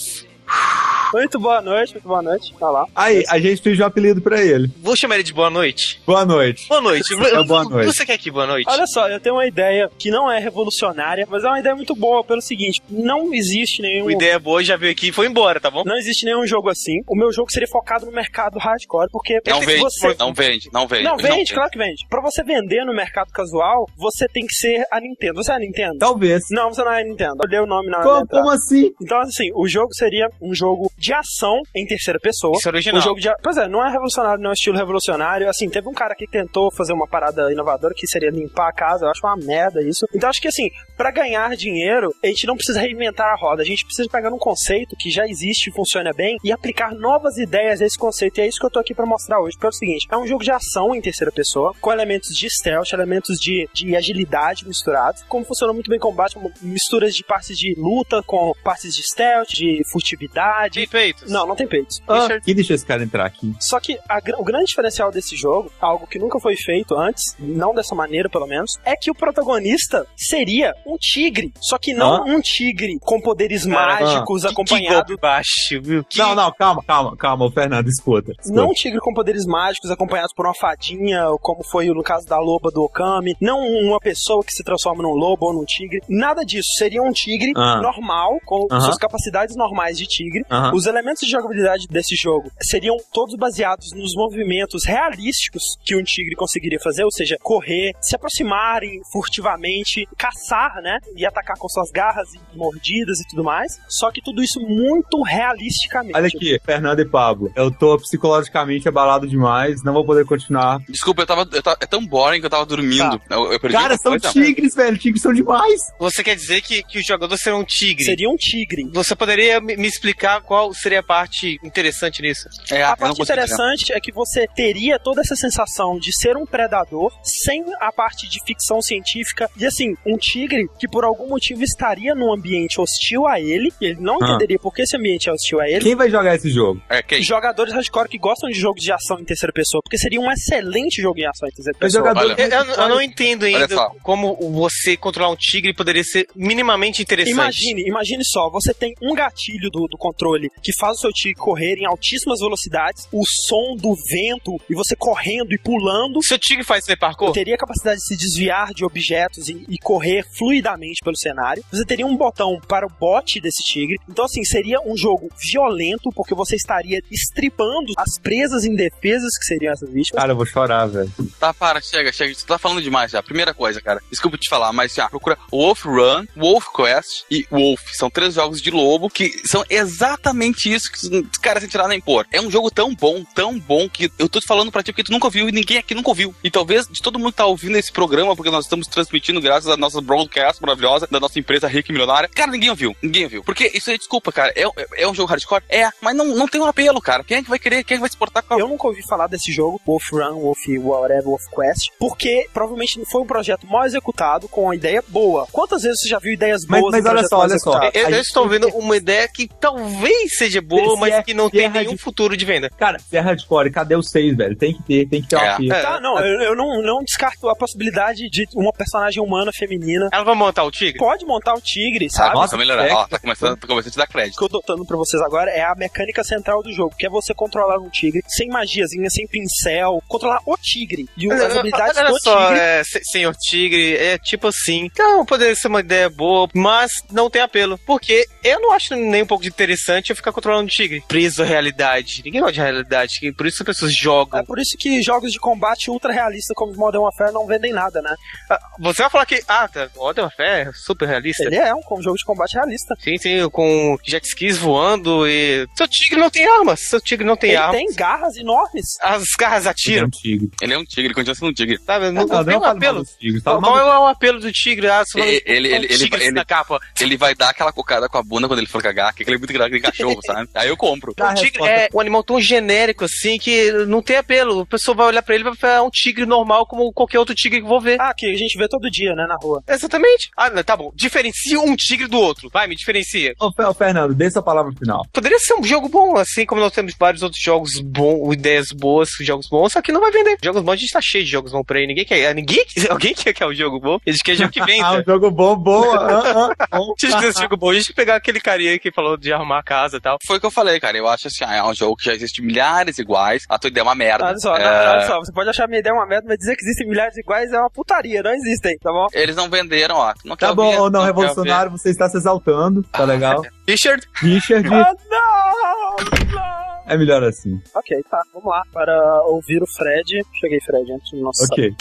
Muito boa noite, muito boa noite. Tá lá. Aí, a gente pediu um apelido pra ele. Vou chamar ele de boa noite. Boa noite. Boa noite. (laughs) É, boa noite. Você quer aqui boa noite? Olha só, eu tenho uma ideia que não é revolucionária, mas é uma ideia muito boa pelo seguinte: não existe nenhum. Uma ideia boa já veio aqui e foi embora, tá bom? Não existe nenhum jogo assim. O meu jogo seria focado no mercado hardcore, porque Não vende, você. não vende, não vende. Não, vende, claro que vende. Pra você vender no mercado casual, você tem que ser a Nintendo. Você é a Nintendo? Talvez. Não, você não é a Nintendo. Eu dei o nome na Como, como assim? Então, assim, o jogo seria um jogo de ação em terceira pessoa. Isso é original. Um jogo de. Pois é, não é revolucionário, não é estilo revolucionário. Assim, teve um cara que tentou fazer uma parada inovadora que seria limpar a casa. Eu acho uma merda isso. Então, acho que, assim, pra ganhar dinheiro, a gente não precisa reinventar a roda. A gente precisa pegar um conceito que já existe e funciona bem e aplicar novas ideias a esse conceito. E é isso que eu tô aqui pra mostrar hoje. Porque é o seguinte: é um jogo de ação em terceira pessoa, com elementos de stealth, elementos de, de agilidade misturados. Como funciona muito bem o combate, misturas de partes de luta com partes de stealth, de furtividade. De peitos. Não, não tem peitos. Ah, que deixa esse cara entrar aqui? Só que a o grande diferencial desse jogo, algo que nunca foi feito antes, não dessa maneira pelo menos, é que o protagonista seria um tigre. Só que não um tigre com poderes mágicos Que- Que acompanhado. golpe baixo, viu? Que... Não, não, calma, calma, calma, Fernando, escuta. escuta. Não um tigre com poderes mágicos acompanhados por uma fadinha, como foi no caso da loba do Okami. Não uma pessoa que se transforma num lobo ou num tigre. Nada disso. Seria um tigre Ah. normal, com suas capacidades normais de tigre. Os elementos de jogabilidade desse jogo seriam todos baseados nos movimentos realísticos que um tigre conseguiria fazer, ou seja, correr, se aproximarem furtivamente, caçar, né? E atacar com suas garras e mordidas e tudo mais. Só que tudo isso muito realisticamente. Olha aqui, Fernando e Pablo. Eu tô psicologicamente abalado demais, não vou poder continuar. Desculpa, eu tava, eu tava- É tão boring que eu tava dormindo. Eu, eu perdi Cara, são coisa? tigres, velho. Tigres são demais. Você quer dizer que, que o jogador será um tigre? Seria um tigre. Você poderia me me explicar qual seria a parte interessante nisso? É, A parte interessante é que você teria toda essa sensação de ser um predador sem a parte de ficção científica. E assim, um tigre que por algum motivo estaria num ambiente hostil a ele, e ele não Ah. entenderia por que esse ambiente é hostil a ele. Quem vai jogar esse jogo? É, quem? Jogadores hardcore que gostam de jogos de ação em terceira pessoa, porque seria um excelente jogo em ação em terceira Mas pessoa. jogador- Olha, Eu, eu- eu não entendo ainda como você controlar um tigre poderia ser minimamente interessante. Imagine, imagine só, você tem um gatilho do, do controle que faz o seu tigre correr em altíssimas velocidades, o som do vento e você correndo e pulando. Seu tigre faz esse parkour? teria a capacidade de se desviar de objetos e, e correr fluidamente pelo cenário. Você teria um botão para o bote desse tigre. Então, assim, seria um jogo violento, porque você estaria estripando as presas indefesas que seriam essas vítimas. Cara, eu vou chorar, velho. Tá, para, chega, chega. Você tá falando demais já. Primeira coisa, cara. Desculpa te falar, mas já, procura Wolf Run, Wolf Quest e Wolf. São três jogos de lobo que são exatamente isso que os caras sem tirar nem pôr. É um jogo tão bom, tão bom, que eu tô te falando pra ti porque tu nunca ouviu e ninguém aqui nunca ouviu. E talvez de todo mundo que tá ouvindo esse programa, porque nós estamos transmitindo graças à nossa broadcast maravilhosa da nossa empresa rica e milionária. Cara, ninguém ouviu. Ninguém ouviu. Porque isso aí, desculpa, cara. É, é, é um jogo hardcore? É, mas não, não tem um apelo, cara. Quem é que vai querer? Quem é que vai se portar com a Eu nunca ouvi falar desse jogo, Wolf Run, Wolf whatever, Wolf Quest, porque provavelmente não foi um projeto mal executado com uma ideia boa. Quantas vezes você já viu ideias Mas- boas mas em olha só, olha só. Eu, eu estou vendo uma ideia que talvez seja boa, Se mas é- que não tem nenhum hard- futuro de venda. Cara, se é hardcore, cadê os seis, velho? Tem que ter, tem que ter É. uma. É. Tá, não, eu, eu não, não descarto a possibilidade de uma personagem humana feminina. Ela vai montar o tigre? Pode montar o tigre, sabe? nossa, Tá melhorando. é. Ó, tá começando, tá começando a te dar O crédito. que eu tô dando pra vocês agora é a mecânica central do jogo, que é você controlar um tigre sem magiazinha, sem pincel, controlar o tigre. E o- as habilidades Olha do só, tigre. é, se- senhor tigre, é tipo assim. Então, poderia ser uma ideia boa, mas não tem apelo. Porque eu não acho nem um pouco de interessante eu ficar controlando o tigre. Preso à realidade. Ninguém gosta de realidade. que Por isso as pessoas jogam. É por isso que jogos de combate ultra realistas como Modern Warfare não vendem nada, né? Ah, Você vai falar que. Ah, tá. Modern Warfare é super realista. Ele é um, um jogo de combate realista. Sim, sim, com jet skis voando e. Seu tigre não tem armas. Seu tigre não tem Ele armas. tem garras enormes. As garras Ele é atiram. um tigre. Ele é um tigre, ele continua sendo um tigre. Sabe? Não, Ah, não tem um apelo. tigres, Qual, é o apelo do tigre? Ah, Ele- ele- ele- ele- ele- na capa. Ele vai dar aquela cocada com a bunda quando ele for cagar, que aquele é muito grande aquele (laughs) cachorro, sabe? Aí eu compro. Tá, o tigre é um animal tão genérico assim que não tem apelo. A pessoa vai olhar pra ele e vai falar, é um tigre normal como qualquer outro tigre que eu vou ver. Ah, que a gente vê todo dia, né, na rua. Exatamente. Ah, não, tá bom. Diferencia um tigre do outro. Vai, me diferencia. Ô, Fe- ô, Fernando, dê sua palavra final. Poderia ser um jogo bom, assim como nós temos vários outros jogos bons, ideias boas, jogos bons, só que não vai vender. Jogos bons, a gente tá cheio de jogos bons por aí. Ninguém quer. Ninguém, (laughs) alguém quer que é o jogo bom. A gente quer jogo que (laughs) Ah, venda. um jogo bom, bom. ah, ah, (laughs) bom. A gente quisesse jogo bom, a gente pegar aquele carinha que falou de arrumar a casa tal. Foi o que eu falei, cara. Eu acho assim, ah, é um jogo que já existe milhares iguais. A tua ideia é uma merda. Olha só, É, não, olha só, você pode achar minha ideia uma merda, mas dizer que existem milhares iguais é uma putaria, não existem, tá bom? Eles não venderam, ó. Não Tá bom, ou não, revolucionário, você está se exaltando, tá Ah, legal? (laughs) Richard, Richard, Ah, não! Não! é melhor assim. Ok, tá, vamos lá. Para ouvir o Fred. Cheguei, Fred, antes do nosso. Ok.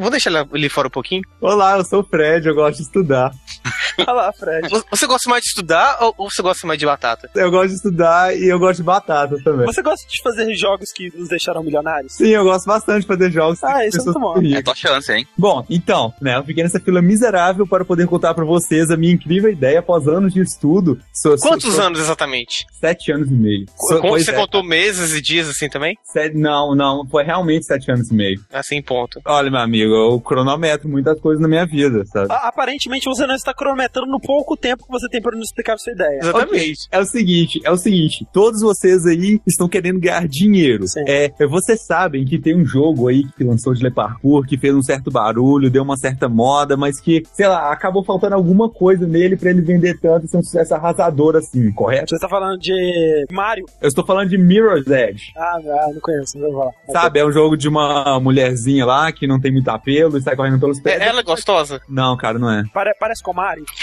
Vou deixar ele fora um pouquinho. Olá, eu sou o Fred, eu gosto de estudar. (laughs) Olha lá, Fred. Vo- Você gosta mais de estudar ou, você gosta mais de batata? Eu gosto de estudar e eu gosto de batata também. Você gosta de fazer jogos que nos deixaram milionários? Sim, eu gosto bastante de fazer jogos que Ah, isso é muito bom. É tua chance, hein? Bom, então, né, eu fiquei nessa fila miserável para poder contar pra vocês a minha incrível ideia após anos de estudo. Sou- Quantos sou- anos exatamente? Sete anos e meio. Como você é, contou meses e dias assim também? sete- não, não, foi realmente sete anos e meio. Assim, ponto. Olha, meu amigo, eu cronometro muitas coisas na minha vida, sabe? A- aparentemente você não está cronometrando no pouco tempo que você tem para nos explicar a sua ideia. Exatamente. É o seguinte, é o seguinte, todos vocês aí estão querendo ganhar dinheiro. Sim. É, vocês sabem que tem um jogo aí que lançou de Le Parkour, que fez um certo barulho, deu uma certa moda, mas que, sei lá, acabou faltando alguma coisa nele pra ele vender tanto e ser um sucesso arrasador assim, correto? Você está falando de Mario? Eu estou falando de Mirror's Edge. Ah, ah, não conheço, não vou falar. Sabe, é um jogo de uma mulherzinha lá que não tem muito apelo e sai correndo pelos pés. É- Ela é gostosa? Não, cara, não é. Pare- parece com Mario? (laughs)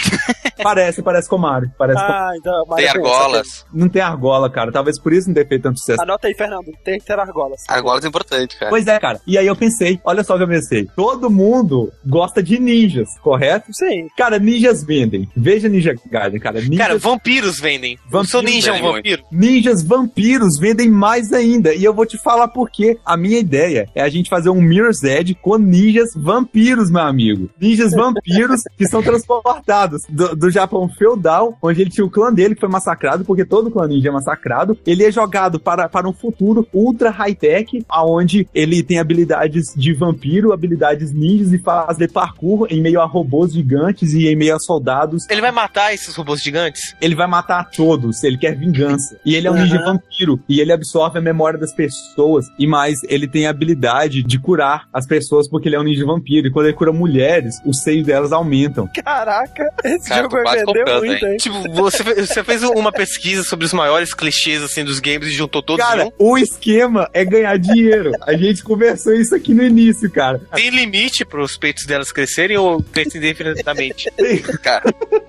Parece, parece com Mario. Parece com... Ah, então Mario Tem eu conheço, argolas. Não tem argola, cara. Talvez por isso não tenha feito tanto sucesso. Anota aí, Fernando. Tem que ter argolas. Argolas é importante, cara. Pois é, cara. E aí eu pensei, olha só o que eu pensei. Todo mundo gosta de ninjas, correto? Sim. Cara, ninjas vendem. Veja Ninja Gaiden, cara. Ninjas, Cara, vampiros vendem. Vampiros seu ninja é um vendem vampiro. ninjas vampiros vendem mais ainda. E eu vou te falar por quê. A minha ideia é a gente fazer um Mirror's Edge com ninjas vampiros, meu amigo. Ninjas vampiros que são transportados do, do Japão feudal, onde ele tinha o clã dele que foi massacrado, porque todo clã ninja é massacrado. Ele é jogado para, para um futuro ultra high-tech, aonde ele tem habilidades de vampiro, habilidades ninjas e fazer parkour em meio a robôs gigantes e em meio a soldados Ele vai matar esses robôs gigantes? ele vai matar todos, ele quer vingança. E ele é um Uhum. ninja vampiro, e ele absorve a memória das pessoas, e mais, ele tem a habilidade de curar as pessoas porque ele é um ninja vampiro. E quando ele cura mulheres, os seios delas aumentam. Caraca, esse Cara, jogo vai vender muito, hein? Tipo, você, você fez uma pesquisa sobre os maiores clichês assim dos games e juntou todos Cara, um? o esquema é ganhar dinheiro. A gente conversou isso aqui no início, cara. Tem limite pros peitos delas crescerem ou crescem indefinidamente? (laughs) Cara,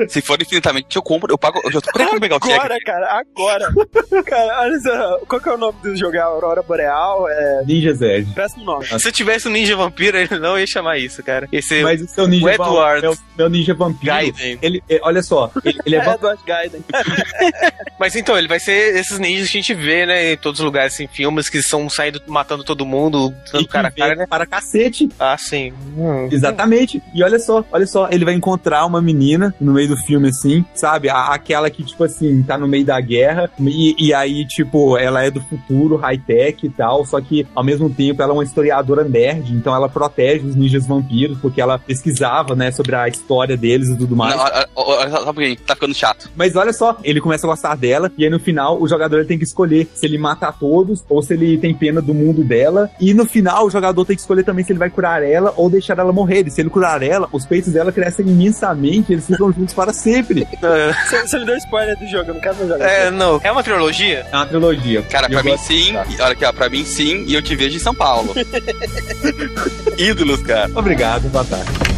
se for infinitamente, eu compro, eu pago. Eu já tô querendo pegar o cheque. Agora, cara, agora. (laughs) cara, olha só. Qual que é o nome do jogo? É Aurora Boreal? É. Ninja Zed. Péssimo nome. Se eu tivesse um ninja vampiro, ele não ia chamar isso, cara. Esse Mas o seu ninja o Edward. meu, meu ninja vampiro. Gaiden. Ele, é, olha só, ele, ele é (laughs) É. Edward Gaiden. (laughs) Mas então, ele vai ser esses ninjas que a gente vê, né, em todos os lugares, em filmes, que estão saindo matando todo mundo, dando cara a cara, né? para cacete. Ah, sim. Hum. Exatamente. E olha só, olha só, ele vai encontrar uma menina no meio do filme, assim, sabe? A- aquela que, tipo assim, tá no meio da guerra, e, e aí, tipo, ela é do futuro, high-tech e tal, só que, ao mesmo tempo, ela é uma historiadora nerd, então ela protege os ninjas vampiros, porque ela pesquisava, né, sobre a história deles e tudo mais. Não, tá ficando chato. Mas olha só, ele começa a gostar dela, e aí no final o jogador ele tem que escolher se ele mata todos ou se ele tem pena do mundo dela. E no final o jogador tem que escolher também se ele vai curar ela ou deixar ela morrer. E se ele curar ela, os peitos dela crescem imensamente, eles ficam juntos para sempre. (laughs) Você, você me deu spoiler do jogo, eu não quero mais jogar. É, não. É uma trilogia? É uma trilogia. Cara, pra mim sim, olha aqui, ó, pra mim sim, e eu te vejo em São Paulo. (laughs) Ídolos, cara. Obrigado, boa tarde.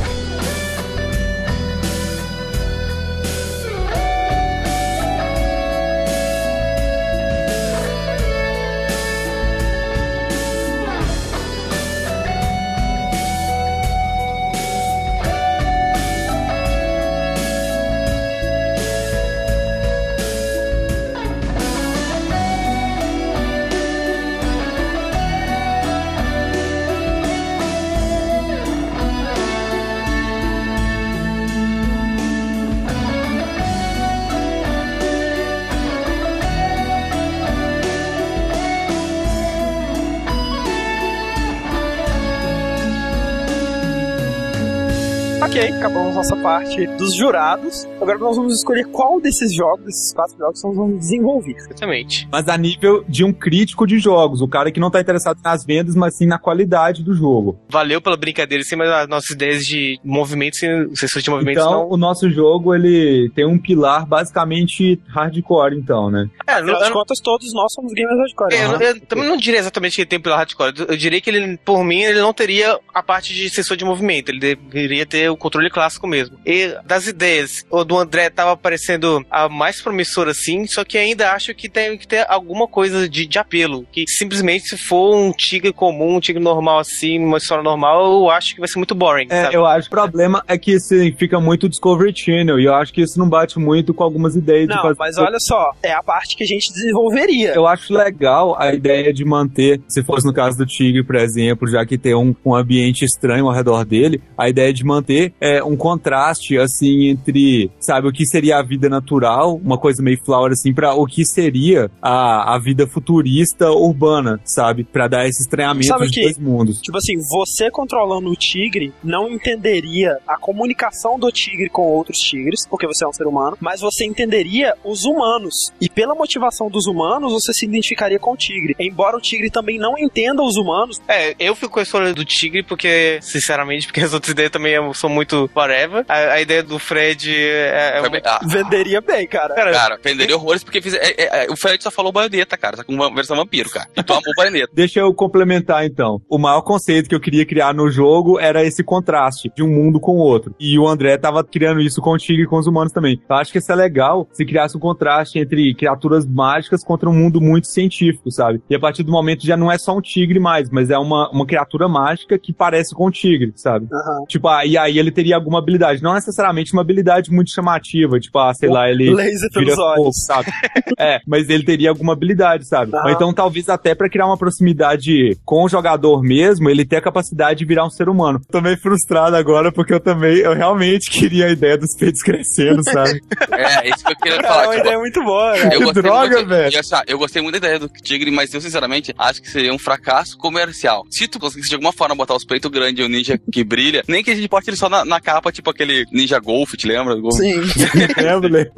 Nossa parte dos jurados. Agora nós vamos escolher qual desses jogos, desses quatro jogos, nós vamos desenvolver. Exatamente. Mas a nível de um crítico de jogos, o cara que não tá interessado nas vendas, mas sim na qualidade do jogo. Valeu pela brincadeira, sim, mas as nossas ideias de movimentos, sessões de movimentos Então, não. o nosso jogo, ele tem um pilar basicamente hardcore, então, né? É, Afinal de eu, não- contas, todos nós somos gamers hardcore. eu, né? não- eu também não diria exatamente que ele tem pelo hardcore. Eu- Eu diria que ele, por mim, ele não teria a parte de sensor de movimento. Ele deveria ter o controle clássico mesmo. E das ideias, o do André tava parecendo a mais promissora, assim, só que ainda acho que tem que ter alguma coisa de, de apelo. Que simplesmente, se for um tigre comum, um tigre normal, assim, uma história normal, eu acho que vai ser muito boring. É, sabe? eu acho que o problema é que assim, fica muito Discovery Channel, e eu acho que isso não bate muito com algumas ideias de Não, mas olha só, é a parte que a gente desenvolveria. Eu acho legal a ideia de manter, se fosse no caso do tigre, por exemplo, já que tem um, um ambiente estranho ao redor dele, a ideia de manter é, um contraste, assim, entre, sabe, o que seria a vida natural, uma coisa meio flower, assim, para o que seria a, a vida futurista urbana, sabe? Pra dar esse estranhamento Sabe dos que- dois mundos. Tipo assim, você controlando o tigre não entenderia a comunicação do tigre com outros tigres, porque você é um ser humano, mas você entenderia os humanos. E pela motivação dos humanos, você se identificaria com o tigre. Embora o tigre também não entenda os humanos, É, eu fico com a história do Tigre porque, sinceramente, porque as outras ideias também são muito whatever. A, a ideia do Fred é, é bem- ah, venderia bem, cara. Cara, Cara, venderia horrores porque fiz, é, é, é, o Fred só falou baioneta, cara, só com uma versão vampiro, cara. E tu amou baioneta. (laughs) Deixa eu complementar então. O maior conceito que eu queria criar no jogo era esse contraste de um mundo com o outro. E o André tava criando isso com o Tigre e com os humanos também. Eu acho que isso é legal se criasse um contraste entre criaturas mágicas contra um mundo muito científico, sabe? E a partir do momento já não é só um tigre mais, mas é uma, uma criatura mágica que parece com um tigre, sabe? Aham. Tipo, ah, e aí ele teria alguma habilidade. Não necessariamente uma habilidade muito chamativa, tipo, ah, sei lá, ele Laser pelos vira fogo, olhos. sabe? (laughs) é, mas ele teria alguma habilidade, sabe? Ou então talvez até pra criar uma proximidade com o jogador mesmo, ele ter a capacidade de virar um ser humano. Tô meio frustrado agora porque eu também, eu realmente queria a ideia dos peitos crescendo, sabe? (laughs) É, isso que eu queria é falar. uma tipo, ideia muito boa, né? eu gostei droga, muito, velho. e, assim, eu gostei muito da ideia do Tigre, mas eu sinceramente acho que seria um fracasso comercial. Se tu conseguisse de alguma forma botar os peitos grandes e o ninja que brilha, nem que a gente bote ele só na, na capa, tipo aquele Ninja Golf, te lembra? Sim, (laughs) lembro, lembro.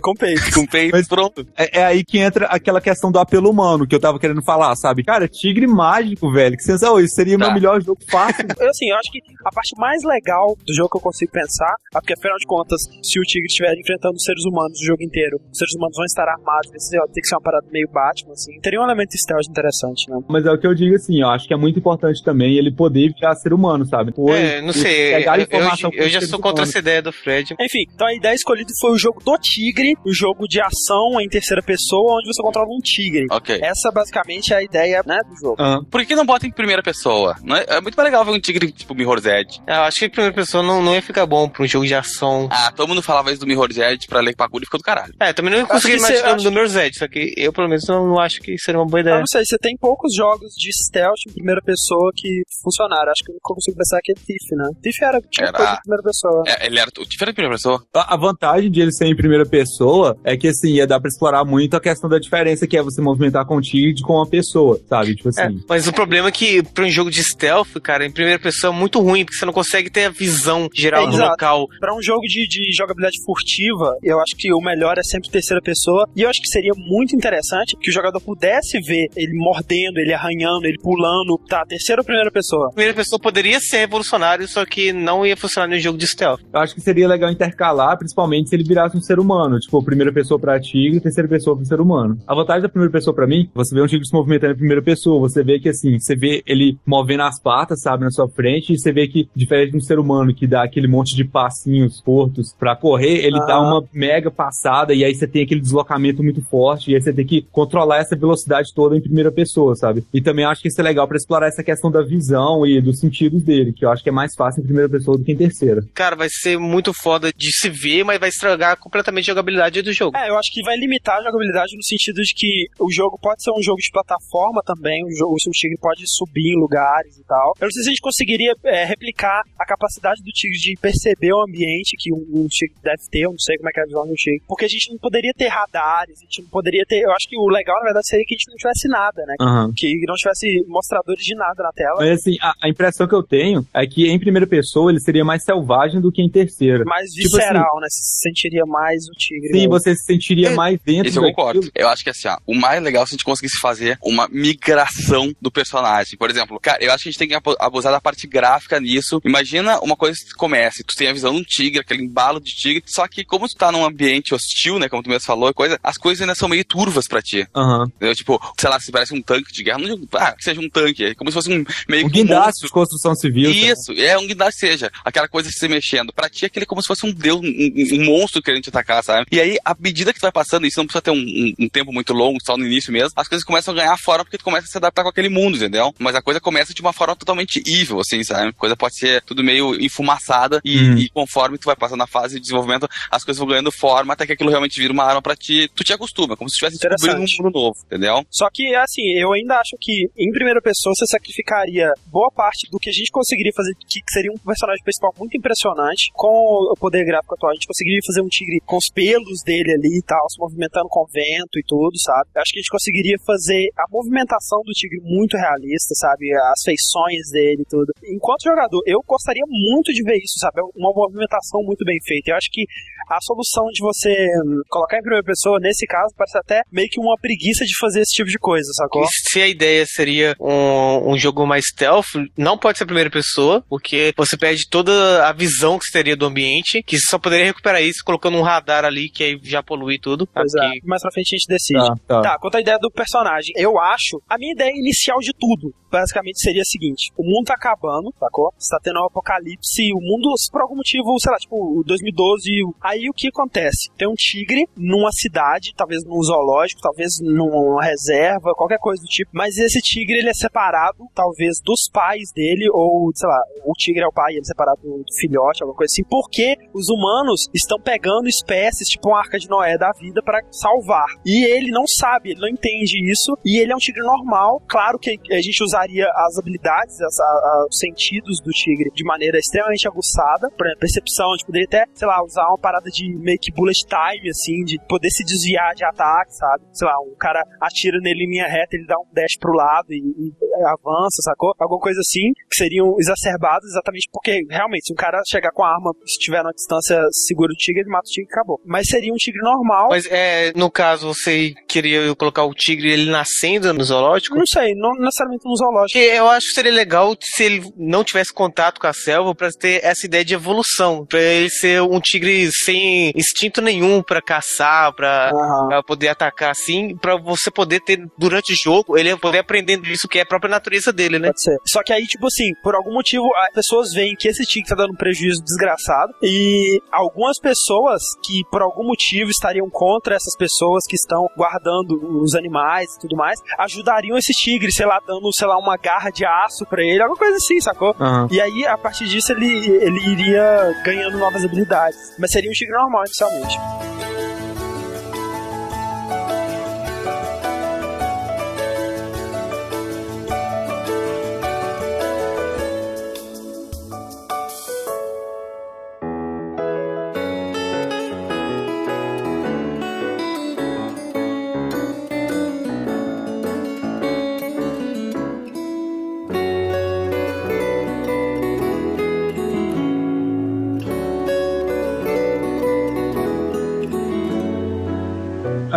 com peito. Com peito, Mas- pronto. É, é aí que entra aquela questão do apelo humano que eu tava querendo falar, sabe? Cara, tigre mágico, velho. Que sensação, isso seria o Tá. meu melhor jogo fácil. (laughs) Eu, assim, eu acho que a parte mais legal do jogo que eu consigo pensar é porque, afinal de contas, se o tigre estiver enfrentando os seres humanos o jogo inteiro, os seres humanos vão estar armados, tem que ser uma parada meio Batman, assim. Teria um elemento stealth interessante, né? Mas é o que eu digo assim, eu acho que é muito importante também ele poder virar ser humano, sabe? Pois, é, não sei. pegar Eu, informação eu, eu já sou contra essa ideia do Fred. Enfim, então a ideia escolhida foi o jogo do tigre, o jogo de ação em terceira pessoa, onde você controla um tigre. Ok. Essa basicamente é a ideia, né, do jogo. Ah, Por que não bota em primeira pessoa? Não é, é muito mais legal ver um tigre tipo Mirror's Edge. Eu acho que a primeira pessoa não, não ia ficar bom pra um jogo de ação. Ah, todo mundo falava isso do Mirror's Edge pra ler Pakuri e ficou do caralho. É, também não ia Acho conseguir que você- imaginar acho do meu Z, só que eu pelo menos não, não acho que seria uma boa Eu ideia. não sei, você tem poucos jogos de stealth em primeira pessoa que funcionaram. Acho que que eu consigo pensar aqui é Thief, né? Thief era, tinha Era- coisa de primeira pessoa. É, ele era o diferente de primeira pessoa. A a vantagem de ele ser em primeira pessoa é que, assim, ia dar pra explorar muito a questão da diferença que é você movimentar com o tigre com uma pessoa, sabe? Tipo É, assim. mas o problema é que pra um jogo de stealth, cara, em primeira pessoa é muito ruim, porque você não consegue ter a visão geral É, do exato. local. Pra um jogo de, de jogabilidade furtiva, eu acho que o melhor é sempre terceira pessoa. E eu acho que seria muito interessante que o jogador pudesse ver ele mordendo, ele arranhando, ele pulando. Tá, terceira ou primeira pessoa? Primeira pessoa poderia ser revolucionário, só que não ia funcionar no jogo de stealth. Eu acho que seria legal intercalar, principalmente se ele virasse um ser humano. Tipo, primeira pessoa pra tigre, terceira pessoa pro ser humano. A vantagem da primeira pessoa pra mim, você vê um tigre se movimentando em primeira pessoa, você vê que assim, você vê ele movendo as patas, sabe, na sua frente, e você vê que, diferente de um ser humano que dá aquele monte de passinhos curtos pra correr, ele dá Ah. uma mega passada, e aí você tem aquele deslocamento muito forte, e aí você tem que controlar essa velocidade toda em primeira pessoa, sabe? E também acho que isso é legal pra explorar essa questão da visão e dos sentidos dele, que eu acho que é mais fácil em primeira pessoa do que em terceira. Cara, vai ser muito foda de se ver, mas vai estragar completamente a jogabilidade do jogo. É, eu acho que vai limitar a jogabilidade no sentido de que o jogo pode ser um jogo de plataforma também, o jogo, o tigre pode subir em lugares e tal. Eu não sei se a gente conseguiria é, replicar a capacidade do tigre de perceber o ambiente que um, um tigre deve ter, eu não sei como é que é a visão do tigre, porque a gente não poderia ter radares, a gente não poderia ter, eu acho que o legal na verdade seria que a gente não tivesse nada, né? Aham. Que não tivesse mostradores de nada na tela. Mas assim, a, a impressão que eu tenho é que em primeira pessoa ele seria mais selvagem do que em terceira. mais Tipo visceral, né? Você se sentiria mais o tigre. Sim, mesmo. você se sentiria É, mais dentro Isso eu daquilo. concordo. Eu acho que assim, ó, o mais legal é se a gente conseguisse fazer uma migração do personagem. Por exemplo, cara, eu acho que a gente tem que abu- abusar da parte gráfica nisso. Imagina uma coisa que comece, tu tem a visão de um tigre, aquele embalo de tigre, só que como tu tá num ambiente hostil, né, como tu mesmo falou, coisa, as coisas ainda são meio turvas pra ti. Aham. Entendeu? Tipo, sei lá, se parece um tanque de guerra, não digo, ah, que seja um tanque, é como se fosse um meio Um que um guindaste monstro. de construção civil. Isso, é um guindaste seja, aquela coisa se mexendo. Pra ti, aquele é como se fosse um deus, um, um- monstro querendo te atacar, sabe? E aí, à medida que tu vai passando, isso não precisa ter um, um- um tempo muito longo, só no início mesmo, as coisas começam a ganhar forma porque tu começa a se adaptar com aquele mundo, entendeu? Mas a coisa começa de uma forma totalmente evil, assim, sabe? A coisa pode ser tudo meio enfumaçada e, Hum. e conforme tu vai passando na fase de desenvolvimento, as coisas vão ganhando forma até que aquilo realmente vira uma arma pra ti. Tu te acostuma, como se estivesse descobrindo um mundo novo, entendeu? Só que, assim, eu ainda acho que em primeira pessoa você sacrificaria boa parte do que a gente conseguiria fazer, que seria um personagem principal muito impressionante. Com o poder gráfico atual, a gente conseguiria fazer um tigre com os pelos dele ali e tal, se movimentando com o vento e tudo, sabe? Acho que a gente conseguiria fazer a movimentação do tigre muito realista, sabe? As feições dele e tudo. Enquanto jogador, eu gostaria muito de ver isso, sabe? Uma movimentação muito bem feita. Eu acho que a solução de você hum, colocar em primeira pessoa, nesse caso, parece até meio que uma preguiça de fazer esse tipo de coisa, sacou? E se a ideia seria um, um jogo mais stealth, não pode ser primeira pessoa, porque você perde toda a visão que você teria do ambiente, que você só poderia recuperar isso colocando um radar ali, que aí já polui tudo. Pois é. Aqui- Mais pra frente a gente decide. Tá, tá. Tá, quanto à ideia do personagem, eu acho. A minha ideia inicial de tudo, basicamente, seria a seguinte: o mundo tá acabando, sacou? Você tá tendo um apocalipse, o mundo, por algum motivo, sei lá, tipo, 2012. Aí o que acontece? Tem um tigre numa cidade, talvez num zoológico, talvez numa reserva, qualquer coisa do tipo. Mas esse tigre, ele é separado, talvez, dos pais dele, ou, sei lá, o tigre é o pai, ele é separado do do filhote, alguma coisa assim, porque os humanos estão pegando espécies, tipo uma arca de Noé da vida, pra salvar. E ele não sabe, ele não entende isso, e ele é um tigre normal. Claro que a gente usaria as habilidades, as- a- os sentidos do tigre de maneira extremamente aguçada, exemplo, percepção, a gente poderia até, sei lá, usar uma parada de meio que bullet time, assim, de poder se desviar de ataque, sabe? Sei lá, um cara atira nele em linha reta, ele dá um dash pro lado e, e avança, sacou? Alguma coisa assim, que seriam exacerbados exatamente porque, realmente, se um cara chegar com a arma, se estiver numa distância segura do tigre, ele mata o tigre e acabou. Mas seria um tigre normal. Mas é, no caso, você queria colocar o tigre ele nascendo no zoológico? Não sei, não necessariamente no zoológico. Porque eu acho que seria legal se ele não tivesse contato com a selva pra ter essa ideia de evolução. Pra ele ser um tigre sem instinto nenhum pra caçar, pra, Aham. pra poder atacar assim, pra você poder ter, durante o jogo, ele poder aprendendo isso que é a própria natureza dele, né? Pode ser. Só que aí, tipo assim, por algum motivo, as pessoas veem que esse tigre tá dando prejuízo desgraçado. E algumas pessoas que, por algum motivo, estariam contra essas pessoas que estão guardando os animais e tudo mais, ajudariam esse tigre, sei lá, dando, sei lá, uma garra de aço pra ele, alguma coisa assim, sacou? Aham. E aí, a partir disso, ele, ele iria ganhando novas habilidades. Mas seria um tigre normal, inicialmente.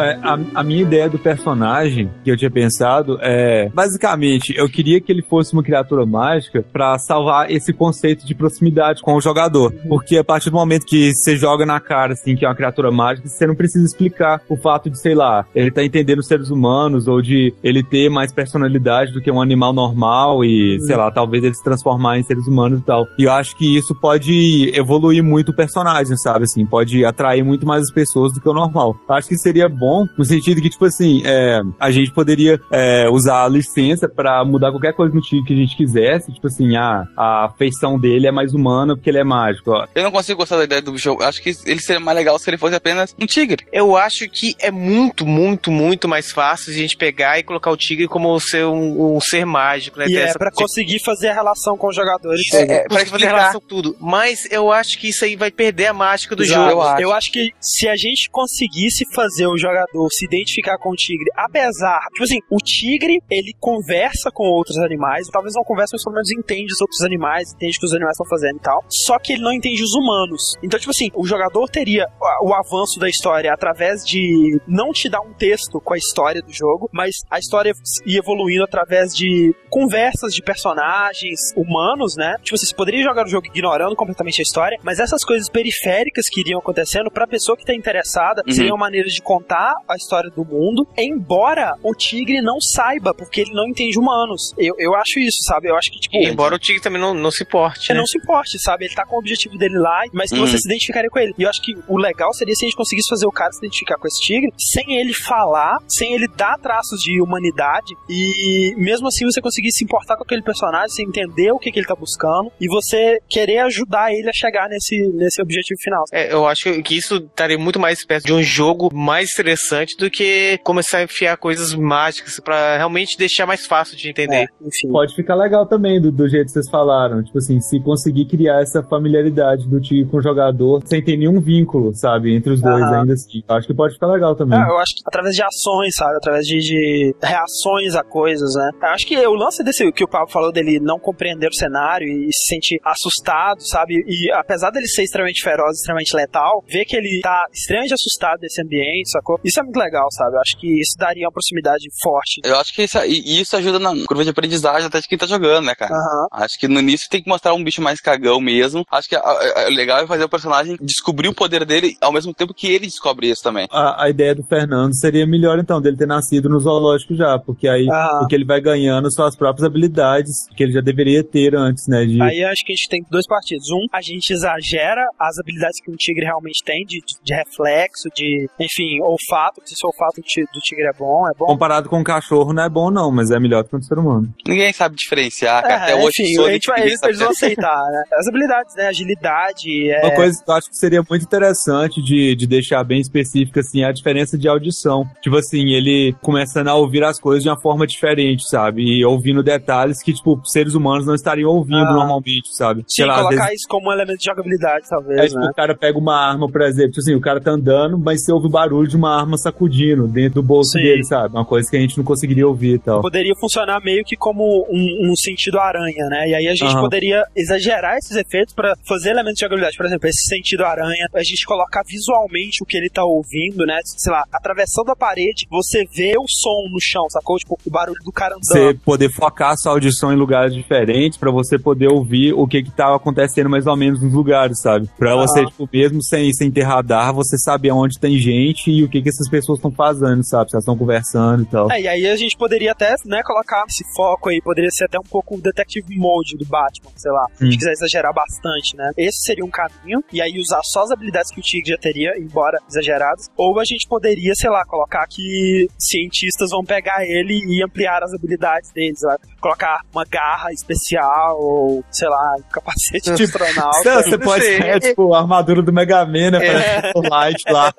A, a minha ideia do personagem que eu tinha pensado é, basicamente, eu queria que ele fosse uma criatura mágica pra salvar esse conceito de proximidade com o jogador. Porque a partir do momento que você joga na cara, assim, que é uma criatura mágica, você não precisa explicar o fato de, sei lá, ele tá entendendo os seres humanos ou de ele ter mais personalidade do que um animal normal e, sei lá, talvez ele se transformar em seres humanos e tal. E eu acho que isso pode evoluir muito o personagem, sabe? Assim, pode atrair muito mais as pessoas do que o normal. Eu acho que seria bom no sentido que, tipo assim, é, a gente poderia é, usar a licença pra mudar qualquer coisa no time que a gente quisesse. Tipo assim, a, a feição dele é mais humana porque ele é mágico. Ó. Eu não consigo gostar da ideia do bicho. Acho que ele seria mais legal se ele fosse apenas um tigre. Eu acho que é muito, muito, muito mais fácil a gente pegar e colocar o tigre como ser um, um ser mágico, né? E é essa- pra conseguir fazer a relação com os jogadores. É, é, pra fazer explicar. relação com tudo. Mas eu acho que isso aí vai perder a mágica do Exato. jogo. eu acho. Eu acho que se a gente conseguisse fazer o jogador se identificar com o tigre, apesar, tipo assim, o tigre, ele conversa com outros animais, talvez não converse, mas pelo menos entende os outros animais, entende o que os animais estão fazendo e tal, só que ele não entende os humanos. Então, tipo assim, o jogador teria a- o avanço da história através de não te dar um texto com a história do jogo, mas a história ia evoluindo através de conversas de personagens humanos, né? Tipo assim, você poderia jogar o jogo ignorando completamente a história, mas essas coisas periféricas que iriam acontecendo, pra pessoa que tá interessada, Uhum. seriam maneiras de contar a história do mundo, embora o tigre não saiba, porque ele não entende humanos. Eu, eu acho isso, sabe? Eu acho que, tipo, E embora o tigre também não, não se porte, ele né? não se importe, sabe? Ele tá com o objetivo dele lá, mas que Uhum. você se identificaria com ele. E eu acho que o legal seria se a gente conseguisse fazer o cara se identificar com esse tigre, sem ele falar, sem ele dar traços de humanidade, e mesmo assim você conseguir se importar com aquele personagem, você entender o que, que ele tá buscando, e você querer ajudar ele a chegar nesse, nesse objetivo final. É, eu acho que isso estaria muito mais perto de um jogo mais interessante do que começar a enfiar coisas mágicas pra realmente deixar mais fácil de entender. É. Pode ficar legal também do, do jeito que vocês falaram. Tipo assim, se conseguir criar essa familiaridade do tigre com o jogador sem ter nenhum vínculo, sabe, entre os dois ainda assim. Eu acho que pode ficar legal também. É, eu acho que através de ações, sabe? Através de, de reações a coisas, né? Eu acho que o lance desse que o Pablo falou dele não compreender o cenário e se sentir assustado, sabe? E apesar dele ser extremamente feroz, extremamente letal, ver que ele tá extremamente assustado desse ambiente, sacou? Isso é muito legal, sabe? Eu acho que isso daria uma proximidade forte. Eu acho que isso, e isso ajuda na curva de aprendizagem até de quem tá jogando, né, cara? Aham. Acho que no início tem que mostrar um bicho mais cagão mesmo. Acho que a- a- a- o legal é fazer o personagem descobrir o poder dele ao mesmo tempo que ele descobre isso também. A, a ideia do Fernando seria melhor, então, dele ter nascido no zoológico já, porque aí Aham. o que ele vai ganhando são as próprias habilidades que ele já deveria ter antes, né? De, Aí eu acho que a gente tem dois partidos. Um, a gente exagera as habilidades que um tigre realmente tem, de, de reflexo, de, enfim, olfato. Se o olfato do ti- do tigre é bom, é bom. Comparado com o cachorro, não é bom, não, mas é melhor do que o ser humano. Ninguém sabe diferenciar, cara. Até É, hoje enfim, a gente vai, eles, eles vão aceitar, né? As habilidades, né? Agilidade, é... Uma coisa que eu acho que seria muito interessante de, de deixar bem específica, assim, é a diferença de audição. Tipo assim, ele começando a ouvir as coisas de uma forma diferente, sabe? E ouvindo detalhes que, tipo, seres humanos não estariam ouvindo Ah. normalmente, sabe? Sim, lá, colocar vezes- isso como um elemento de jogabilidade, talvez, É tipo, né? o cara pega uma arma, por exemplo, tipo assim, o cara tá andando, mas você ouve o barulho de uma arma sacudindo dentro do bolso Sim. dele, sabe? Uma coisa que a gente não conseguiria ouvir e tal. Poderia funcionar meio que como um, um sentido aranha, né? E aí a gente Aham. poderia exagerar esses efeitos pra fazer elementos de jogabilidade. Por exemplo, esse sentido aranha, a gente colocar visualmente o que ele tá ouvindo, né? Sei lá, atravessando a parede, você vê o som no chão, sacou? Tipo, o barulho do cara andando. Você poder focar a sua audição em lugares diferentes pra você poder ouvir o que que tá acontecendo mais ou menos nos lugares, sabe? Pra Aham. você, tipo, mesmo sem, sem ter radar, você saber onde tem gente e o que que essas pessoas estão fazendo, sabe? Se elas estão conversando e tal. É, e aí a gente poderia até, né, colocar esse foco aí, poderia ser até um pouco o Detective Mode do Batman, sei lá, se a gente Hum. quiser exagerar bastante, né? Esse seria um caminho, e aí usar só as habilidades que o Tigre já teria, embora exageradas, ou a gente poderia, sei lá, colocar que cientistas vão pegar ele e ampliar as habilidades deles, lá, colocar uma garra especial, ou, sei lá, um capacete de astronauta. Não, você pode sei. é, tipo, a armadura do Mega Man, né? Parece o Light lá.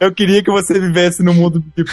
Eu queria que você vivesse no mundo de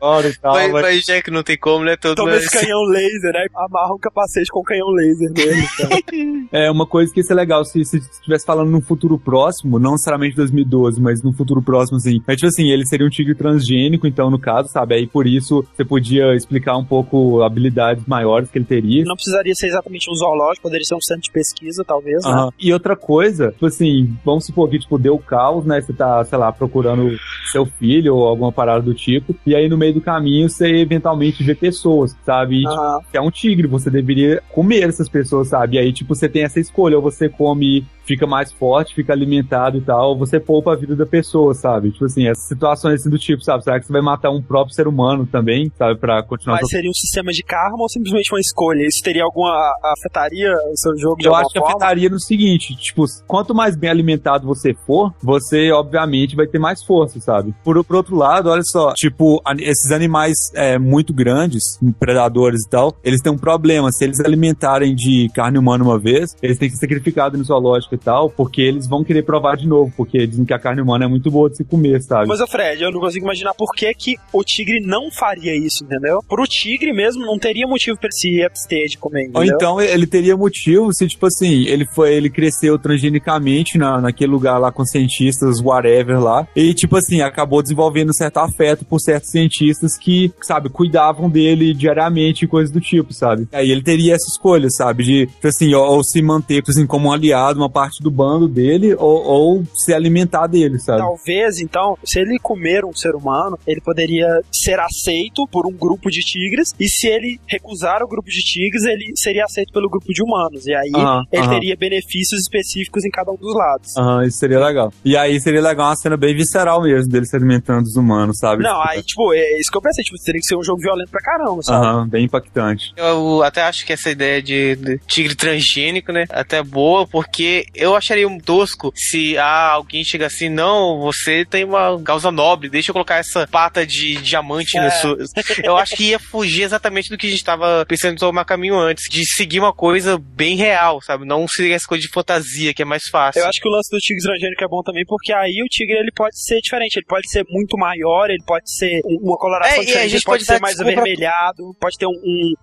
hora e tal. Mas, mas- mas já que não tem como, né? Todo Toma esse canhão laser, né? Amarra um capacete com canhão laser nele. Então. (laughs) É uma coisa que ia ser legal se se estivesse falando num futuro próximo, não necessariamente 2012, mas num futuro próximo, assim. É tipo assim, ele seria um tigre transgênico, então, no caso, sabe? Aí por isso você podia explicar um pouco habilidades maiores que ele teria. Não precisaria ser exatamente um zoológico, poderia ser um centro de pesquisa, talvez, né? E outra coisa, tipo assim, vamos supor que, tipo, deu caos, né? Você tá, sei lá, procurando seu filho ou alguma parada do tipo. E aí no meio do caminho você eventualmente vê pessoas, sabe? E, Aham. tipo, é um tigre, você deveria comer essas pessoas, sabe? E aí, tipo, você tem essa escolha, ou você come, fica mais forte, fica alimentado e tal, você poupa a vida da pessoa, sabe? Tipo assim, essas situações assim do tipo, sabe? Será que você vai matar um próprio ser humano também, sabe? Pra continuar Mas seria um sistema de karma ou simplesmente uma escolha? Isso teria alguma. afetaria o seu jogo de Eu acho que forma? afetaria no seguinte, tipo, quanto mais bem alimentado você for, você obviamente vai ter mais força, sabe? Por, por outro lado, olha só, tipo, esses animais é, muito grandes, predadores e tal, eles têm um problema. Se eles alimentarem de carne humana uma vez, eles têm que ser sacrificados no zoológico e tal, porque eles vão querer provar de novo, porque dizem que a carne humana é muito boa de se comer, sabe? Mas, Fred, eu não consigo imaginar por que, que o tigre não faria isso, entendeu? Pro tigre mesmo, não teria motivo pra ele se abster de comer, Ou entendeu? então ele teria motivo se, tipo assim, ele foi, ele cresceu transgenicamente na, naquele lugar lá com cientistas, whatever lá, e tipo assim, acabou desenvolvendo um certo afeto por certos cientistas que, sabe, cuidavam dele diariamente e coisas do tipo, sabe? Aí ele teria essa escolha, sabe, de, tipo assim, ou, ou se manter, tipo assim, como um aliado, uma parte do bando dele, ou, ou se alimentar dele, sabe? Talvez, então, se ele comer um ser humano, ele poderia ser aceito por um grupo de tigres, e se ele recusar o grupo de tigres, ele seria aceito pelo grupo de humanos. E aí Aham, ele aham. teria benefícios específicos em cada um dos lados. Aham, isso seria legal. E aí seria legal uma cena bem visceral mesmo, dele se alimentando dos humanos, sabe? Não, aí, tipo, é isso que eu pensei, tipo, teria que ser um jogo violento pra caramba, sabe? Aham, bem impactante. Eu até acho que essa ideia de, de tigre transgênico, né? Até boa, porque eu acharia um tosco se ah, alguém chega assim, não, você tem uma causa nobre, deixa eu colocar essa pata de diamante É. no seu. Eu acho que ia fugir exatamente do que a gente tava pensando em tomar caminho antes, de seguir uma coisa bem real, sabe? Não seguir essa coisa de fantasia, que é mais fácil. Eu acho que o lance do tigre transgênico é bom também, porque aí o tigre ele pode ser diferente, ele pode ser muito maior, ele pode ser um- uma coloração É, e a diferente, gente ele pode pode ser mais avermelhado, pode ter um,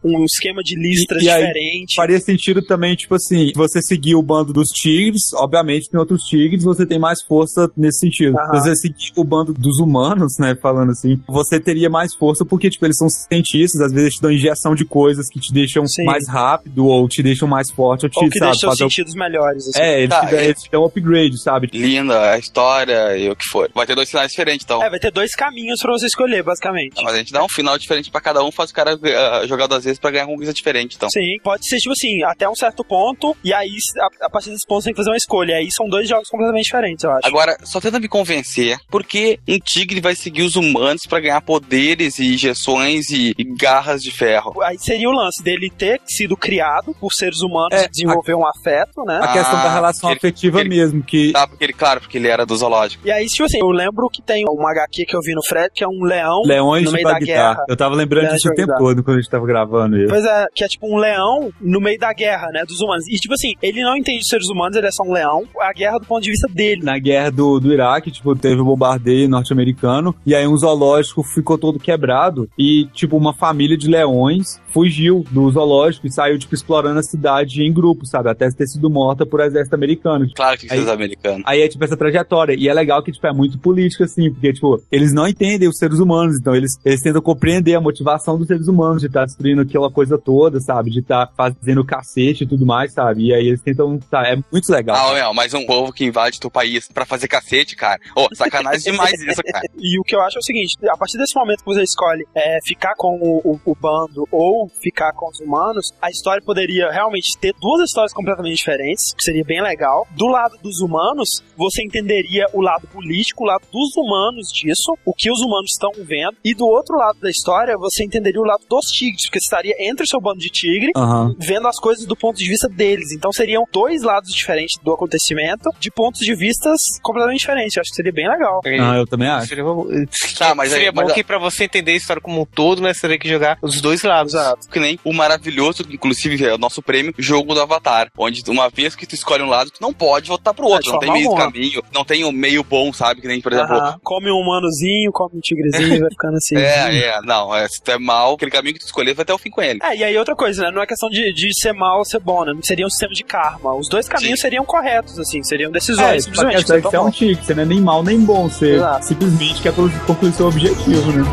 um, um esquema de listras E- e aí, diferente. Faria sentido também, tipo assim, você seguir o bando dos tigres, obviamente tem outros tigres, você tem mais força nesse sentido. Se você seguir o bando dos humanos, né, falando assim, você teria mais força porque, tipo, eles são cientistas, às vezes te dão injeção de coisas que te deixam Sim. mais rápido, ou te deixam mais forte, ou te, Ou que sabe, deixa seus fazer o- sentidos melhores, assim. É, eles, Tá, te dão, é- eles te dão um upgrade, sabe? Linda a história e o que for. Vai ter dois finais diferentes, então. É, vai ter dois caminhos pra você escolher, basicamente. Mas a gente dá um final diferente pra cada um, faz o cara uh, jogar duas vezes pra ganhar uma coisa diferente, então. Sim, pode ser, tipo assim, até um certo ponto, e aí, a, a partir desse ponto, você tem que fazer uma escolha. Aí são dois jogos completamente diferentes, eu acho. Agora, só tenta me convencer, por que um tigre vai seguir os humanos pra ganhar poderes e injeções e, e garras de ferro? Aí seria o lance dele ter sido criado por seres humanos É, e desenvolver um afeto, né? A questão da Ah, relação ele- afetiva ele- mesmo, que Tá, porque ele, claro, porque ele era do zoológico. E aí, tipo assim, eu lembro que tem uma HQ que eu vi no Fred, que é um leão Leões no de meio da guerra. Eu tava lembrando Leões disso o tempo todo quando a gente tava gravando isso. Pois é, que é tipo um leão no meio da guerra, né, dos humanos. E tipo assim, ele não entende os seres humanos, ele é só um leão. A guerra do ponto de vista dele. na guerra do, do Iraque, tipo, teve o bombardeio norte-americano, e aí um zoológico ficou todo quebrado, e, tipo, uma família de leões fugiu do zoológico e saiu, tipo, explorando a cidade em grupo, sabe? Até ter sido morta por exército americano. Claro que os americanos. Aí é, tipo, essa trajetória. E é legal que, tipo, é muito política, assim, porque, tipo, eles não entendem os seres humanos, então eles, eles tentam compreender a motivação dos seres humanos de estar destruindo aquela coisa toda, sabe? De estar fazendo cacete e tudo mais, sabe? E aí eles tentam, tá, é muito legal. Ah, meu, mas um povo que invade teu país pra fazer cacete, cara. Ô, sacanagem demais isso, cara. (laughs) E o que eu acho é o seguinte: a partir desse momento que você escolhe é, ficar com o, o- o bando ou ficar com os humanos, a história poderia realmente ter duas histórias completamente diferentes, que seria bem legal. Do lado dos humanos, você entenderia o lado político, o lado dos humanos disso, o que os humanos estão vendo. E do outro lado da história, você entenderia o lado dos tigres, porque você estaria entre o seu bando de tigre Aham. vendo as coisas do ponto de vista deles. Então seriam dois lados diferentes do acontecimento, de pontos de vistas completamente diferentes. Eu acho que seria bem legal. Ah, eu também acho. Seria, bom- Tá, mas aí- seria bom mas- que pra você entender a história como um todo, né, você teria que jogar os dois lados. Exato. Que nem o maravilhoso, inclusive é o nosso prêmio, jogo do Avatar. Onde uma vez que tu escolhe um lado, tu não pode voltar pro outro. É, não tem meio um caminho, não tem o meio bom, sabe? Que nem, por exemplo. Aham. Come um humanozinho, come um tigrezinho, (laughs) vai ficando assim. É, é, não, é, se tu é mal, aquele caminho que tu escolher vai até o fim com ele. É, e aí outra coisa, né? Não é questão de, de ser mal ou ser bom, né? Seria um sistema de karma. Os dois caminhos. Seriam corretos, assim, seriam É, decisões, é que você é um tomam. tigre, você não é nem mal nem bom, você Exato. simplesmente quer concluir seu objetivo, né?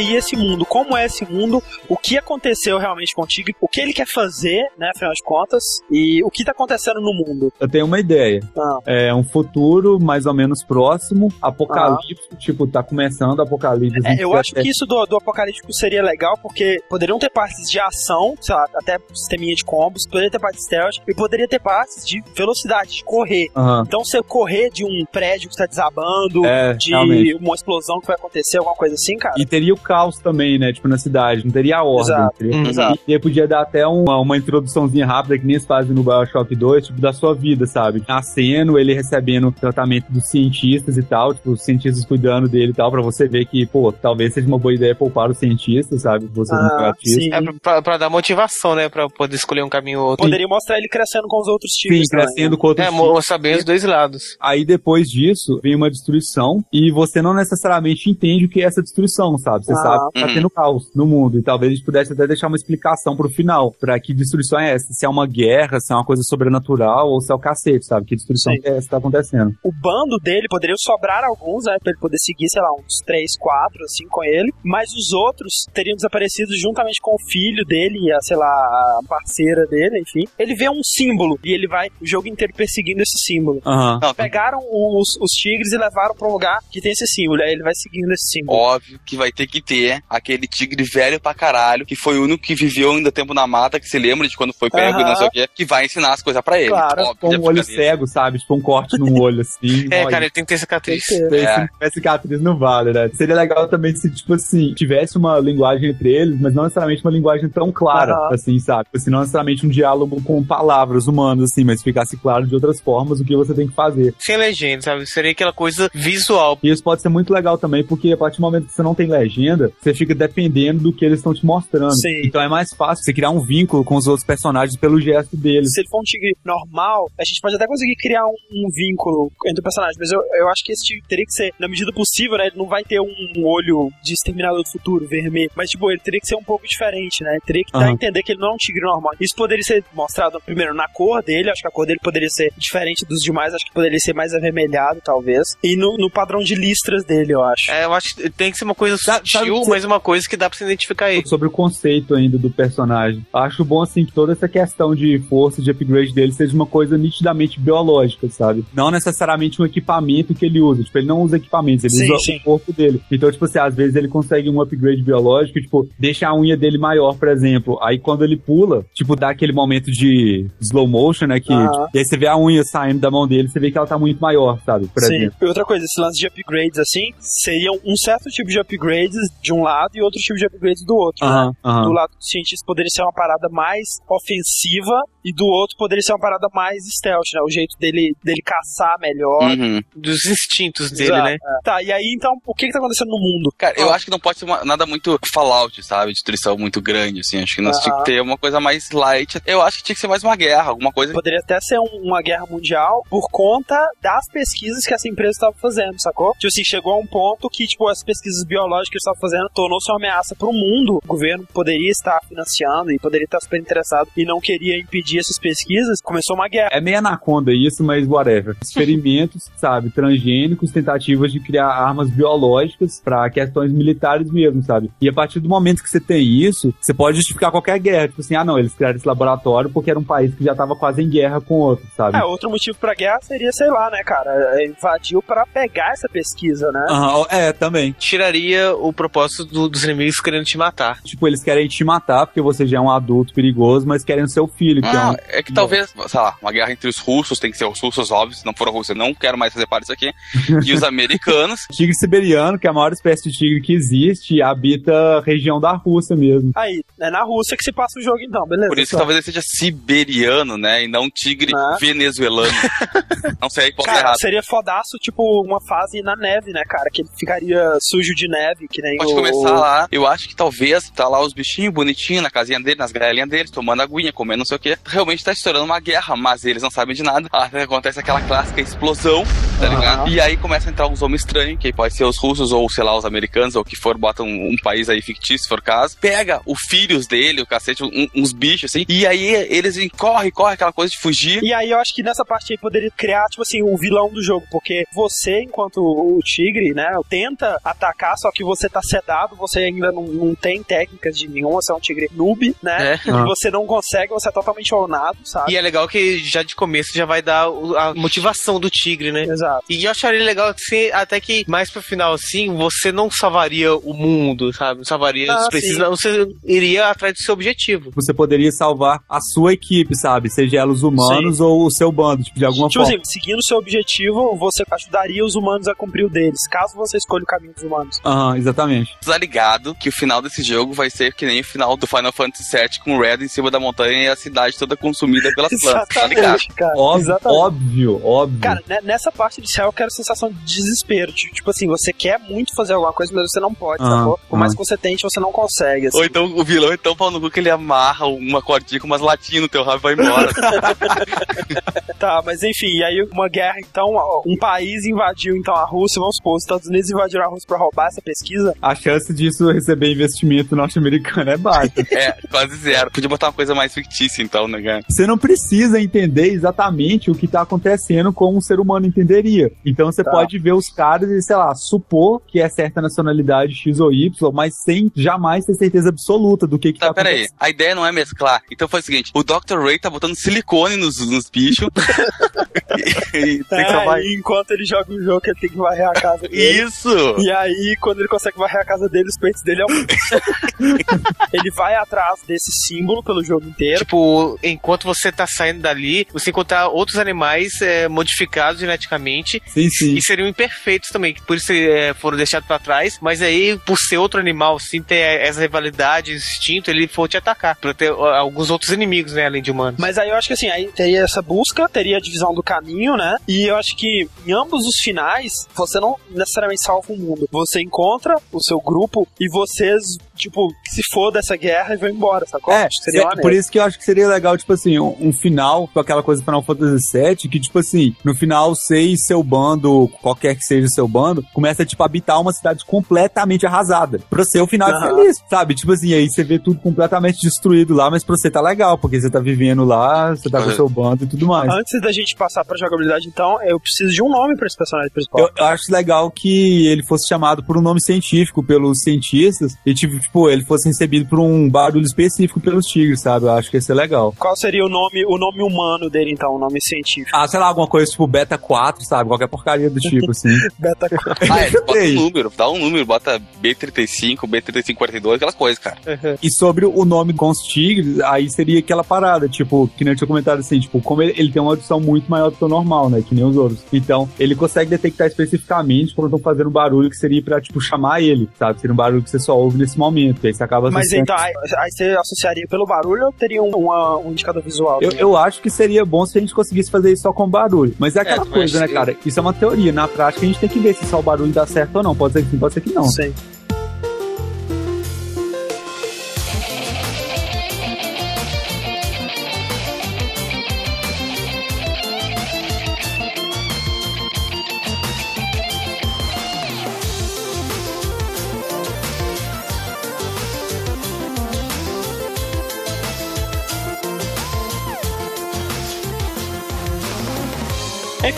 Aí esse mundo, como é esse mundo, o que aconteceu realmente com o que ele quer fazer, né, afinal de contas, e o que tá acontecendo no mundo. Eu tenho uma ideia. Ah. É um futuro mais ou menos próximo, apocalíptico, tipo, tá começando apocalipse. É, eu acho que isso do, do apocalíptico seria legal, porque poderiam ter partes de ação, sei lá, até sisteminha de combos, poderia ter partes de stealth, e poderia ter partes de velocidade, de correr. Então você correr de um prédio que está desabando, É, de realmente. uma explosão que vai acontecer, alguma coisa assim, cara. E teria o caos também, né? Tipo, na cidade. Não teria a ordem. Exato. teria-. Exato. E aí podia dar até uma, uma introduçãozinha rápida, que nem eles fazem no Bioshock 2, tipo, da sua vida, sabe? Nascendo, ele recebendo tratamento dos cientistas e tal, tipo, os cientistas cuidando dele e tal, pra você ver que, pô, talvez seja uma boa ideia poupar os cientistas, sabe? Você não Ah, artista. sim. É pra, pra- pra dar motivação, né? Pra poder escolher um caminho ou outro. Poderia mostrar ele crescendo com os outros Sim, tigres. também, crescendo né? com outros É, tipos. mostrar bem os dois lados. Aí depois disso, vem uma destruição e você não necessariamente entende o que é essa destruição, sabe? Você Ah. Sabe tá Uhum. tendo caos no mundo e talvez a gente pudesse até deixar uma explicação pro final, pra que destruição é essa, se é uma guerra, se é uma coisa sobrenatural ou se é o cacete, sabe? Que destruição Sim. é essa que tá acontecendo. O bando dele poderia sobrar alguns, né? Pra ele poder seguir, sei lá, uns 3, 4, assim, com ele. Mas os outros teriam desaparecido juntamente com o filho dele e a, sei lá, a parceira dele, enfim. Ele vê um símbolo e ele vai o jogo inteiro perseguindo esse símbolo. Não, Pegaram os, os tigres e levaram pra um lugar que tem esse símbolo. Aí ele vai seguindo esse símbolo. Óbvio que vai ter que ter aquele tigre velho pra caralho, que foi o único que viveu ainda tempo na mata, que se lembra de quando foi pego e não sei o quê, que vai ensinar as coisas pra ele. Claro, Óbvio, Com um olho cego, sabe? Tipo um corte no olho, assim. (laughs) É, Olha, cara, ele tem que ter Tem cicatriz. que ter. Se É. não tivesse cicatriz não vale, né? Seria legal também se, tipo assim, tivesse uma linguagem entre eles, mas não necessariamente uma linguagem tão clara, Aham. assim, sabe? Assim, não necessariamente um diálogo com palavras humanas, assim, mas ficasse claro de outras formas o que você tem que fazer. Sem legenda, sabe? Seria aquela coisa visual. E isso pode ser muito legal também, porque a partir do momento que você não tem legenda, você fica dependendo do que eles estão te mostrando. Sim. Então é mais fácil você criar um vínculo com os outros personagens pelo gesto deles. Se ele for um tigre normal, a gente pode até conseguir criar um, um vínculo entre o personagem, mas eu, eu acho que esse tigre teria que ser, na medida possível, né? Ele não vai ter um olho de exterminador do futuro, vermelho, mas tipo, ele teria que ser um pouco diferente, né? Ele teria que dar a entender que ele não é um tigre normal. Isso poderia ser mostrado primeiro na cor dele, acho que a cor dele poderia ser diferente dos demais, acho que poderia ser mais avermelhado, talvez. E no, no padrão de listras dele, eu acho. É, eu acho que tem que ser uma coisa Sabe- sabe sutil, mas uma coisa que dá pra se identificar ele. sobre o conceito ainda do personagem. Acho bom, assim, que toda essa questão de força, de upgrade dele seja uma coisa nitidamente biológica, sabe? Não necessariamente um equipamento que ele usa. Tipo, ele não usa equipamentos, ele Sim, usa sim. o corpo dele. Então, tipo assim, às vezes ele consegue um upgrade biológico, tipo, deixa a unha dele maior, por exemplo. Aí quando ele pula, tipo, dá aquele momento de slow motion, né? Que, Aham. tipo, e aí você vê a unha saindo da mão dele, você vê que ela tá muito maior, sabe? Por Sim. exemplo. E outra coisa, esse lance de upgrades assim, seriam um certo tipo de upgrades de um lado e outro tipo de upgrades do outro. né? Do lado do cientista poderia ser uma parada mais ofensiva e do outro poderia ser uma parada mais stealth, né? O jeito dele, dele caçar melhor. Uhum. Dos instintos dele, Exato, né? é. Tá, e aí então, o que que tá acontecendo no mundo? Cara, eu Ó. acho que não pode ser uma- nada muito Fallout, sabe? Destruição muito grande, assim. Acho que nós tinha que ter uma coisa mais light. Eu acho que tinha que ser mais uma guerra, alguma coisa. Poderia até ser um- uma guerra mundial por conta das pesquisas que essa empresa estava fazendo, sacou? Tipo assim, chegou a um ponto que, tipo, as pesquisas biológicas que eles estavam fazendo tornou-se uma ameaça pro mundo. O governo poderia estar financiando e poderia estar super interessado e não queria impedir essas pesquisas. Começou uma guerra. É meio anaconda isso, mas whatever. (laughs) Experimentos, sabe, transgênicos, tentativas de criar armas biológicas pra questões militares mesmo, sabe? E a partir do momento que você tem isso, você pode justificar qualquer guerra. Tipo assim, ah não, eles criaram esse laboratório porque era um país que já tava quase em guerra com outro, sabe? É, outro motivo pra guerra seria, sei lá, né, cara? Invadiu pra pegar essa pesquisa, né? Aham, é, também. Tiraria o propósito do- dos inimigos querendo te matar. Tipo, eles querem te matar porque você já é um adulto perigoso, mas querem o seu filho, que é Ah, é que talvez, sei lá, uma guerra entre os russos, tem que ser os russos, óbvio, se não for a Rússia, não quero mais fazer parte disso aqui. (laughs) E os americanos. tigre siberiano, que é a maior espécie de tigre que existe e habita a região da Rússia mesmo. Aí, é na Rússia que se passa o jogo então, beleza. Por isso que só. talvez ele seja siberiano, né? E não tigre Ah. venezuelano. (laughs) não sei, pode ser Cara, errado. seria fodaço, tipo, uma fase na neve, né, cara? Que ele ficaria sujo de neve, que nem Pode o... começar lá. Eu acho que talvez tá lá os bichinhos bonitinhos na casinha dele, nas galinhas deles, tomando aguinha, comendo não sei o quê. Realmente tá estourando uma guerra, mas eles não sabem de nada. Até acontece aquela clássica explosão, tá ligado? E aí começa a entrar uns homens estranhos, que pode ser os russos ou, sei lá, os americanos, ou o que for, botam um, um país aí fictício, se for caso. Pega os filhos dele, o cacete, um- uns bichos assim, e aí eles vêm, corre, corre, aquela coisa de fugir. E aí eu acho que nessa parte aí poderia criar, tipo assim, o vilão do jogo, porque você, enquanto o tigre, né, tenta atacar, só que você tá sedado, você ainda não, não tem técnicas de nenhum, você é um tigre noob, né? É. Ah. Você não consegue, você é totalmente ornado, sabe? E é legal que já de começo já vai dar a motivação do tigre, né? Exato. E eu acharia legal que se- até que mais pro final, assim, você não salvaria o mundo, sabe? Não salvaria Ah, os precisos, sim. não, você iria atrás do seu objetivo. Você poderia salvar a sua equipe, sabe? Seja ela os humanos ou o seu bando, tipo, de alguma Tipo forma. assim, seguindo o seu objetivo, você ajudaria os humanos a cumprir o deles, caso você escolha o caminho dos humanos. Aham, exatamente. Tá ligado que o final desse jogo vai ser que nem o final do Final Fantasy VII com o Red em cima da montanha e a cidade toda consumida pelas (laughs) plantas, tá ligado? Exatamente, cara. Óbvio, Exatamente. óbvio, óbvio. Cara, né, nessa parte inicial eu quero a sensação de desespero. Tipo, tipo assim, você quer muito fazer alguma coisa, mas você não pode, Ah, sacou? Por mais ah. que você tente, você não consegue. Assim. Ou então o vilão é tão pau no cu que ele amarra uma cordinha com umas latinhas no teu rabo e vai embora. (laughs) Tá, mas enfim, e aí uma guerra, então, ó, um país invadiu então a Rússia, vamos supor, os Estados Unidos invadiram a Rússia pra roubar essa pesquisa. A chance disso receber investimento norte-americano é baixa. (laughs) é, quase zero. Podia botar uma coisa mais fictícia então, né, cara? Você não precisa entender exatamente o que tá acontecendo como um ser humano entenderia. Então você Tá. pode ver os caras e, sei lá, supor que é certa nacionalidade X ou Y, mas sem jamais ter certeza absoluta do que, que tá, Tá, peraí. acontecendo. A ideia não é mesclar. Então foi o seguinte: o Dr. Ray tá botando silicone nos, nos bichos. (laughs) (laughs) e, e que salvar. É, e enquanto ele joga o jogo, ele tem que varrer a casa dele. Isso! E aí, quando ele consegue varrer a casa dele, os peitos dele aumentam. (laughs) ele vai atrás desse símbolo pelo jogo inteiro. Tipo, enquanto você tá saindo dali, você encontrar outros animais é, modificados geneticamente Sim, sim. e seriam imperfeitos também, por isso é, foram deixados pra trás, mas aí, por ser outro animal, sim, ter essa rivalidade, esse instinto, ele for te atacar, pra ter alguns outros inimigos, né, além de humanos. Mas aí eu acho que assim, aí teria essa busca, teria a divisão do caminho, né? E eu acho que em ambos os finais, você não necessariamente salva o mundo. Você encontra o seu grupo e vocês, tipo, se for dessa guerra e vão embora, sacou? É, que seria é, por isso que eu acho que seria legal, tipo assim, um, um final com aquela coisa do Final Fantasy VII, que, tipo assim, no final você e seu bando, qualquer que seja o seu bando, começa, tipo, a habitar uma cidade completamente arrasada. Pra ser o final Aham. feliz, sabe? Tipo assim, aí você vê tudo completamente destruído lá, mas pra você tá legal, porque você tá vivendo lá, você tá com o Uhum. seu bando e tudo mais. Antes da gente passar pra jogabilidade, então, eu preciso de um nome pra esse personagem principal. Eu, eu acho legal que ele fosse chamado por um nome científico pelos cientistas e, tipo, tipo, ele fosse recebido por um barulho específico pelos tigres, sabe? Eu acho que ia ser legal. Qual seria o nome, o nome humano dele, então, o nome científico? Ah, sei lá, alguma coisa tipo Beta 4, sabe? Qualquer porcaria do tipo, assim. (laughs) Beta Ah, é, (laughs) bota um número, dá um número, bota B35, B3542, aquelas coisas, cara. E sobre o nome com os tigres, aí seria aquela parada, tipo, que nem eu tinha comentado assim, tipo, como ele, ele tem uma audição muito maior do que o normal, né? Que nem os outros. Então, ele consegue detectar especificamente quando estão fazendo barulho que seria pra, tipo, chamar ele, sabe? Seria um barulho que você só ouve nesse momento. E aí você acaba Mas então, aí, aí você associaria pelo barulho ou teria um, uma- um indicador visual? Eu, eu acho que seria bom se a gente conseguisse fazer isso só com barulho. Mas é aquela mas coisa, né, eu- cara? Isso é uma teoria. Na prática, a gente tem que ver se só o barulho dá certo ou não. Pode ser que sim, pode ser que não. Sim.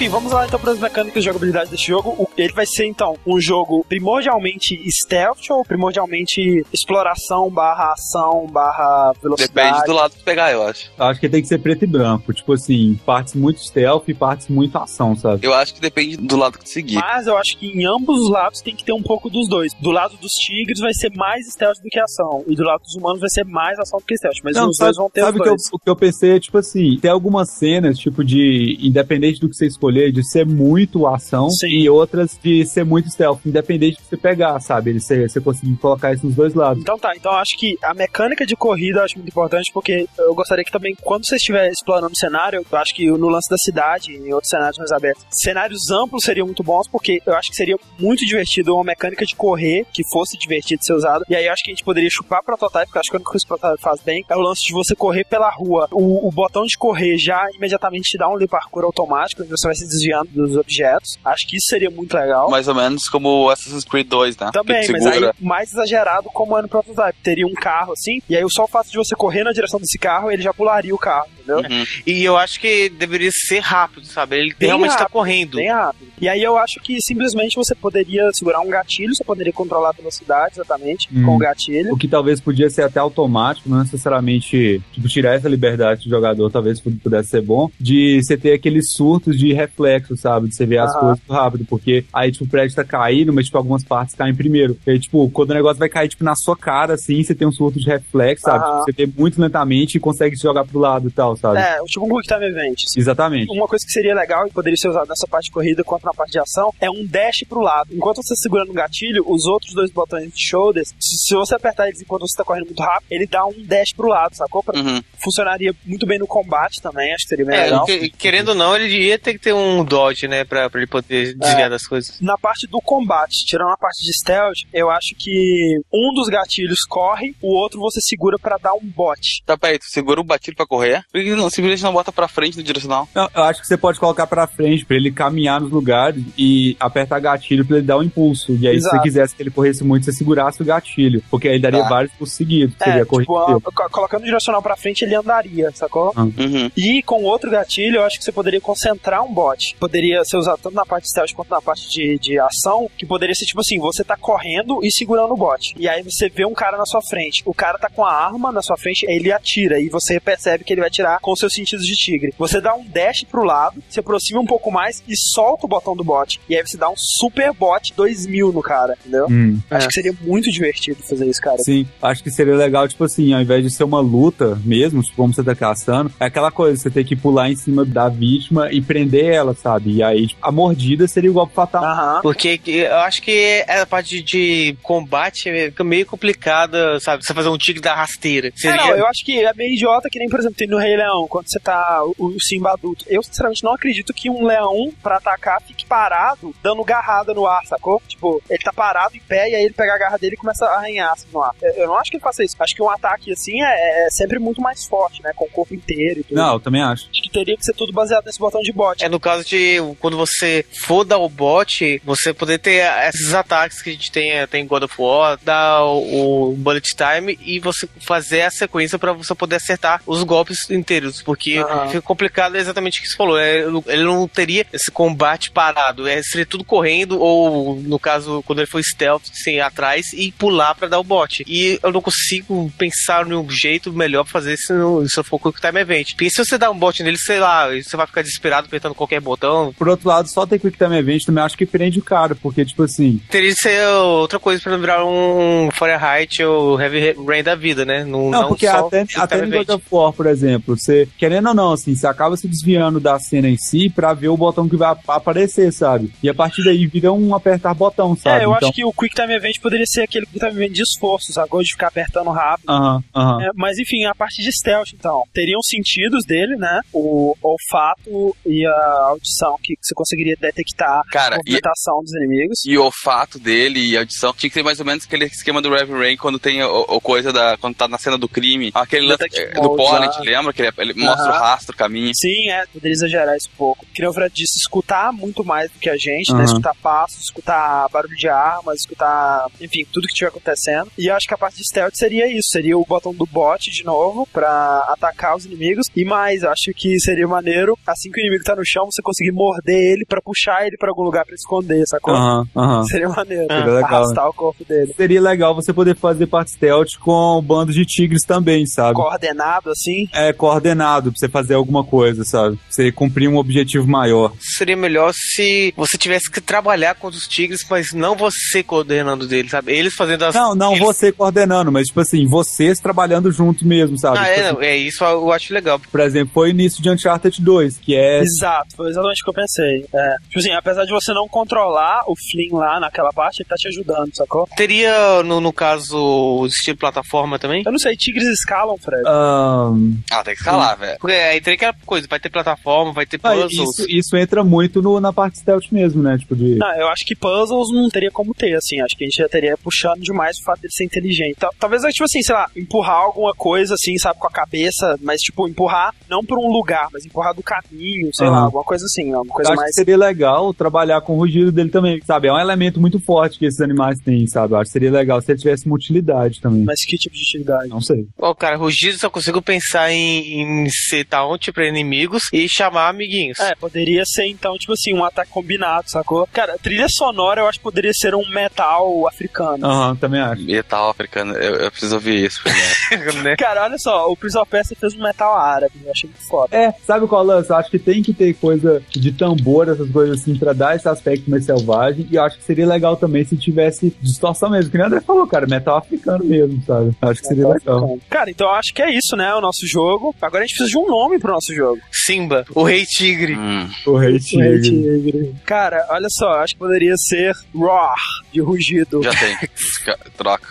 Enfim, vamos lá então para as mecânicas de jogabilidade desse jogo. Ele vai ser então um jogo primordialmente stealth ou primordialmente exploração barra ação barra velocidade? Depende do lado que tu pegar, eu acho. Eu acho que tem que ser preto e branco. Tipo assim, partes muito stealth e partes muito ação, sabe? Eu acho que depende do lado que tu seguir. Mas eu acho que em ambos os lados tem que ter um pouco dos dois. Do lado dos tigres vai ser mais stealth do que ação. E do lado dos humanos vai ser mais ação do que stealth. Mas os sabe, dois vão ter sabe os o que, eu, dois. o que eu pensei é, tipo assim, tem algumas cenas, tipo de, independente do que você escolher de ser muito ação Sim. e outras de ser muito stealth, independente de você pegar, sabe? Ele, você, você conseguir colocar isso nos dois lados. Então tá, então acho que a mecânica de corrida eu acho muito importante, porque eu gostaria que também, quando você estiver explorando o cenário, eu acho que no lance da cidade e em outros cenários mais abertos, cenários amplos seriam muito bons, porque eu acho que seria muito divertido uma mecânica de correr que fosse divertido de ser usado. E aí eu acho que a gente poderia chupar prototype, porque eu acho que a única coisa que o prototype faz bem é o lance de você correr pela rua. O, o botão de correr já imediatamente te dá um parkour automático, onde você vai se desviando dos objetos. Acho que isso seria muito legal. Mais ou menos como o Assassin's Creed 2, né? Também, mas aí mais exagerado como é no prototype. Teria um carro assim, e aí só o fato de você correr na direção desse carro, ele já pularia o carro, entendeu? Uhum. E eu acho que deveria ser rápido, sabe? Ele Bem realmente tá rápido, correndo. Bem rápido. E aí eu acho que simplesmente você poderia segurar um gatilho, você poderia controlar a velocidade exatamente Hum. com o gatilho. O que talvez podia ser até automático, não necessariamente tipo, tirar essa liberdade do jogador, talvez pudesse ser bom, de você ter aqueles surtos de reflexo, sabe? De você ver as coisas rápido, porque aí tipo, o prédio tá caindo, mas tipo, algumas partes caem primeiro. E aí, tipo, quando o negócio vai cair tipo, na sua cara, assim, você tem um surto de reflexo, sabe? Tipo, você vê muito lentamente e consegue se jogar pro lado e tal, sabe? É, tipo um Quick Time Event. assim. Exatamente. Uma coisa que seria legal e poderia ser usado nessa parte de corrida quanto na parte de ação é um dash pro lado. Enquanto você segura no gatilho, os outros dois botões de shoulders, se você apertar eles enquanto você tá correndo muito rápido, ele dá um dash pro lado, sacou? Pra- Uhum. Funcionaria muito bem no combate também, acho que seria bem É, legal. que- querendo ou não, ele ia ter que ter um dodge, né? Pra, pra ele poder desviar das coisas. Na parte do combate, tirando a parte de stealth, eu acho que um dos gatilhos corre, o outro você segura pra dar um bote. Tá, peraí, tu segura o batido pra correr? Por que não, simplesmente não bota pra frente no direcional? Não, eu acho que você pode colocar pra frente pra ele caminhar nos lugares e apertar gatilho pra ele dar um impulso. E aí, se Exato. você quisesse que ele corresse muito, você segurasse o gatilho. Porque aí ele daria Tá. vários seguidos. que É, tipo, a- co- colocando o direcional pra frente, ele andaria, sacou? Uhum. E com outro gatilho, eu acho que você poderia concentrar um bot. Poderia ser usado tanto na parte de stealth quanto na parte de, de ação, que poderia ser tipo assim, você tá correndo e segurando o bot. E aí você vê um cara na sua frente. O cara tá com a arma na sua frente, ele atira e você percebe que ele vai atirar com seus sentidos de tigre. Você dá um dash pro lado, se aproxima um pouco mais e solta o botão do bot. E aí você dá um super bot 2000 no cara, entendeu? Hum. Acho que seria muito divertido fazer isso, cara. Sim, acho que seria legal, tipo assim, ao invés de ser uma luta mesmo, tipo, como você tá caçando, é aquela coisa, você tem que pular em cima da vítima e prender ela, sabe? E aí, tipo, a mordida seria o golpe fatal. Aham. Porque eu acho que a parte de combate fica meio complicada, sabe? Você fazer um tigre da rasteira. É, Seria- não, eu acho que é meio idiota que nem, por exemplo, tem no Rei Leão, quando você tá o, o Simba adulto. Eu, sinceramente, não acredito que um leão, pra atacar, fique parado, dando garrada no ar, sacou? Tipo, ele tá parado em pé e aí ele pega a garra dele e começa a arranhar assim, no ar. Eu, eu não acho que ele faça isso. Acho que um ataque assim é, é sempre muito mais forte, né? Com o corpo inteiro e tudo. Não, eu também acho. Acho que teria que ser tudo baseado nesse botão de bot. É no caso de quando você for dar o bot, você poder ter esses ataques que a gente tem, tem em God of War, dar o, o bullet time e você fazer a sequência pra você poder acertar os golpes inteiros. Porque Aham. fica complicado exatamente o que você falou. é, ele não teria esse combate parado. É, seria tudo correndo, ou no caso, quando ele for stealth, assim, atrás e pular pra dar o bot. E eu não consigo pensar em um jeito melhor pra fazer isso no- se eu for Quick Time Event. Porque se você dar um bot nele, sei lá, você vai ficar desesperado apertando qualquer botão. Por outro lado, só ter Quick Time Event também acho que prende o cara, porque, tipo assim, Teria que ser outra coisa pra virar um Fahrenheit ou Heavy Rain da vida, né? Não, Não, não porque só até, até no God of War, por exemplo, você, querendo ou não, assim, você acaba se desviando da cena em si pra ver o botão que vai ap- aparecer, sabe? E a partir daí vira um apertar botão, sabe? É, eu então, acho que o Quick Time Event poderia ser aquele Quick Time Event de esforço, sacou? De ficar apertando rápido. Aham, aham. É, mas enfim, a parte de stealth, então. Teriam sentidos dele, né? O olfato e a audição que você conseguiria detectar a Cara, e, movimentação dos inimigos. e o olfato dele e a audição tinha que ser mais ou menos aquele esquema do Rev Rain quando tem o, o coisa da. quando tá na cena do crime. Aquele lance, eh, do lá. lembra? Que ele, ele mostra o rastro, o caminho. Sim, é, poderia exagerar isso um pouco. Que nem o Fred disse, escutar muito mais do que a gente, né? Aham. Escutar passos, escutar barulho de armas, escutar, enfim, tudo que estiver acontecendo. E eu acho que a parte de stealth seria isso, seria o botão do bot de novo pra atacar os inimigos. E mais, eu acho que seria maneiro, assim que o inimigo tá no chão, você conseguir morder ele pra puxar ele pra algum lugar pra esconder, sacou? Aham, aham. (laughs) Seria maneiro. Seria legal, Arrastar o corpo dele. Seria legal você poder fazer parte stealth com bandos de tigres também, sabe? Coordenado assim. É coordenado pra você fazer alguma coisa, sabe? Pra você cumprir um objetivo maior. seria melhor se você tivesse que trabalhar com os tigres, mas não você coordenando deles, sabe? Eles fazendo as. Não, não eles... você coordenando, mas tipo assim, vocês trabalhando juntos mesmo, sabe? Ah, Tipo é, assim, não, é isso eu acho legal. Por exemplo, foi o início de Uncharted 2, que é. Exato, foi exatamente o que eu pensei. É. Tipo assim, apesar de você não controlar o Flynn lá naquela parte, ele tá te ajudando, sacou? Teria, no, no caso, o estilo plataforma também? Eu não sei, tigres escalam, Fred. ahn, Ah, tem que escalar, velho. Porque aí teria aquela coisa, vai ter plataforma, vai ter ah, puzzles. isso, isso entra muito no- na parte stealth mesmo, né? Tipo de. Não, eu acho que puzzles não teria como ter, assim. Acho que a gente já teria puxando demais o fato dele ser inteligente. Tal- Talvez, tipo assim, sei lá, empurrar alguma coisa, assim, sabe, com a cabeça, mas, tipo, empurrar não por um lugar, mas empurrar do caminho, sei Aham. lá, alguma coisa assim, alguma coisa acho mais. que seria legal trabalhar com o rugido dele também, sabe? É um elemento muito forte que esses animais têm, sabe? Eu acho que seria legal se ele tivesse uma utilidade também. Mas que tipo de utilidade? Não sei. Ó, cara, rugido só consigo pensar em, em ser taunt pra inimigos e chamar amiguinhos. É, poderia ser então, tipo assim, um ataque combinado, sacou? Cara, trilha sonora eu acho que poderia ser um metal africano. Aham, também acho. Metal africano, eu, eu preciso ouvir isso primeiro. né? (laughs) (laughs) Cara, olha só, o Prince of Persia fez um metal árabe, eu achei muito foda. É, sabe qual é lance? Eu acho que tem que ter coisa de tambor, essas coisas assim, pra dar esse aspecto mais selvagem. E eu acho que seria legal também se tivesse distorção mesmo. Que nem o André falou, cara, metal africano mesmo, sabe? Eu acho que seria Metal legal. africano. Cara, então eu acho que é isso, né? O nosso jogo. Agora a gente precisa de um nome pro nosso jogo. Simba, o rei tigre. hum. O Rei Tigre. Cara, olha só, acho que poderia ser Roar, de rugido. Já tem. (laughs) Troca.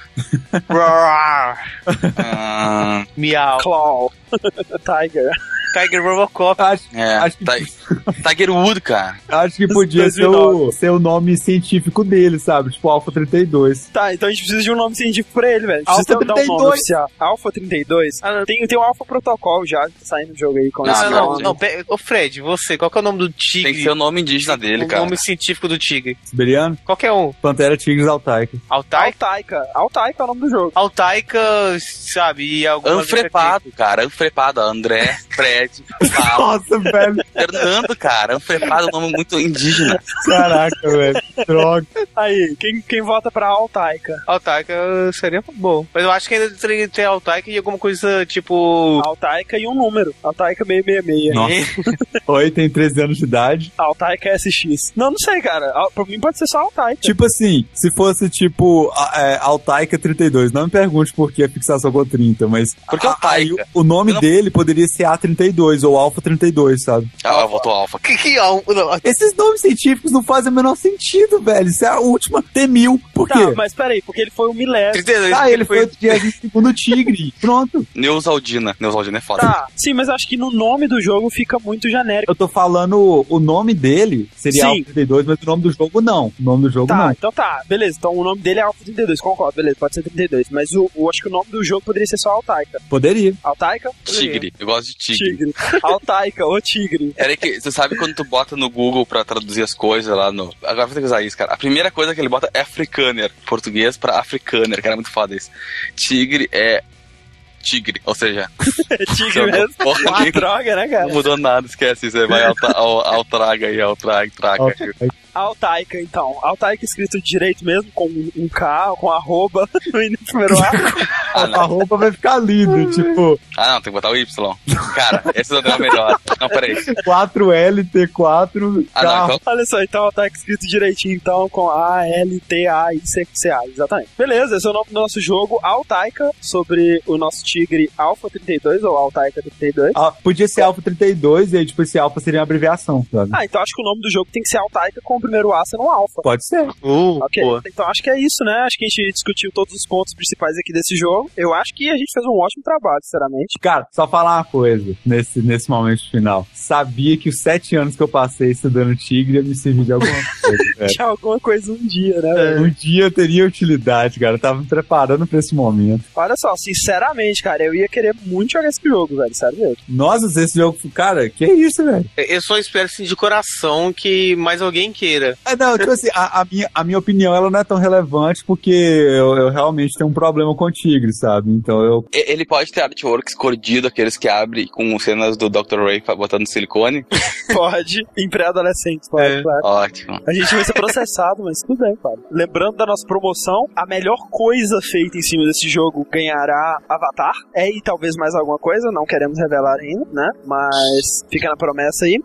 Roar. Ah, Miau. Claw. (laughs) Tiger. Tiger Robocop. Acho, é, Acho que- Ti- (laughs) Tiger Wood, cara. acho que podia ser o, 2009. ser o nome científico dele, sabe? Tipo Alpha 32. Tá, então a gente precisa de um nome científico pra ele, velho. Alpha Precisa dar um nome 32. oficial. Alpha 32? Ah, não, tem, tem um Alpha Protocol já, que tá saindo no jogo aí com Não, esse Não, não, nome. não. pe- Ô, Fred, você, qual que é o nome do tigre? Tem que ser o nome indígena dele, o cara. nome científico do tigre. Siberiano? Qualquer um. Pantera Tigres Altaica. Altaika? Altaica. Altaica é o nome do jogo. Altaika, sabe, e algumas Anfrepado, cara. Anfrepado. André, Fred, (laughs) Paulo, Nossa, velho. Fernando, cara. Anfrepado é um nome muito indígena. Caraca, velho. Droga. Aí, quem, quem vota pra Altaica? Altaika seria bom. Mas eu acho que ainda teria que ter Altaika e alguma coisa tipo. Altaica e um número. Altaica 666. Nossa. (laughs) Oi, tem 13 anos de idade. Altaica SX. Não, não sei, cara. Pra mim pode ser só Altaica. Tipo assim, se fosse tipo é, Altaica 32, não me pergunte por que a fixação com 30, mas Por que a- Altaica? aí o, nome não- dele poderia ser A32 ou Alpha 32, sabe? Ah, eu voto alfa. Que que não, Esses nomes científicos não fazem o menor sentido, velho. Isso é a última T1000. Por quê? Tá, mas peraí, porque ele foi o milésimo. 32, Ah, ele foi o 32 Tigre. (laughs) Pronto. Neusaldina. Neusaldina é foda. Tá, sim, mas acho que no nome do jogo fica muito genérico. Eu tô falando o nome dele seria Sim. Alpha 32, mas o nome do jogo não. O nome do jogo Tá, não. então tá, beleza. Então o nome dele é Alpha 32, concordo, beleza, pode ser 32. Mas o, o- acho que o nome do jogo poderia ser só Altaica. Poderia. Altaica? Tigre. Eu gosto de tigre. Tigre. Altaica, ô tigre. Era que, você sabe quando tu bota no Google pra traduzir as coisas lá no. Agora vou ter que usar isso, cara. A primeira coisa que ele bota é africaner. Português pra africaner, cara. É muito foda isso. Tigre é. Tigre. Ou seja, É (laughs) tigre mesmo. Porra, Uma que- droga, né, cara? não mudou nada, esquece. Você vai ao, ao, ao traga aí, ao traga, traga. Altaica. Então. Altaica escrito direito mesmo, com um K, com arroba (laughs) no primeiro (laughs) A. Ah, A não. roupa vai ficar lindo, tipo Ah, não, tem que botar o Y. Cara, esse não é o melhor. Não, peraí. 4L, T4, Ah, não, então. Olha só, então Altaica escrito direitinho, então, com A, L, T, A, I, C, C, A, exatamente. Beleza, esse é o nome do nosso jogo, Altaica, sobre o nosso tigre Alpha 32, ou Altaica 32. Ah, podia ser Alpha 32 e aí, tipo, esse Alpha seria uma abreviação, sabe? Ah, então acho que o nome do jogo tem que ser Altaica com primeiro A sendo um Alpha. Pode ser. Uh, Ok, pô. então acho que é isso, né? Acho que a gente discutiu todos os pontos principais aqui desse jogo. Eu acho que a gente fez um ótimo trabalho, sinceramente. Cara, só falar uma coisa nesse, nesse momento final. Sabia que os sete anos que eu passei estudando Tigre ia me servir de alguma (laughs) coisa, velho. Tinha alguma coisa um dia, né? velho? Um dia eu teria utilidade, cara. Eu tava me preparando pra esse momento. Olha só, sinceramente, cara, eu ia querer muito jogar esse jogo, velho, sério mesmo. Nossa, esse jogo. Cara, que isso, velho? Eu só espero assim de coração que mais alguém Ah, não, tipo assim, a, a minha, a minha opinião ela não é tão relevante porque eu, eu realmente tenho um problema com Tigre, sabe? Então eu. Ele pode ter artwork escondido, aqueles que abrem com cenas do Dr. Ray botando silicone. (laughs) Pode, em pré-adolescente, pode, É. claro. Ótimo. A gente vai ser processado, mas tudo bem, cara. Lembrando da nossa promoção, a melhor coisa feita em cima desse jogo ganhará Avatar. É e talvez mais alguma coisa, não queremos revelar ainda, né? Mas fica na promessa aí.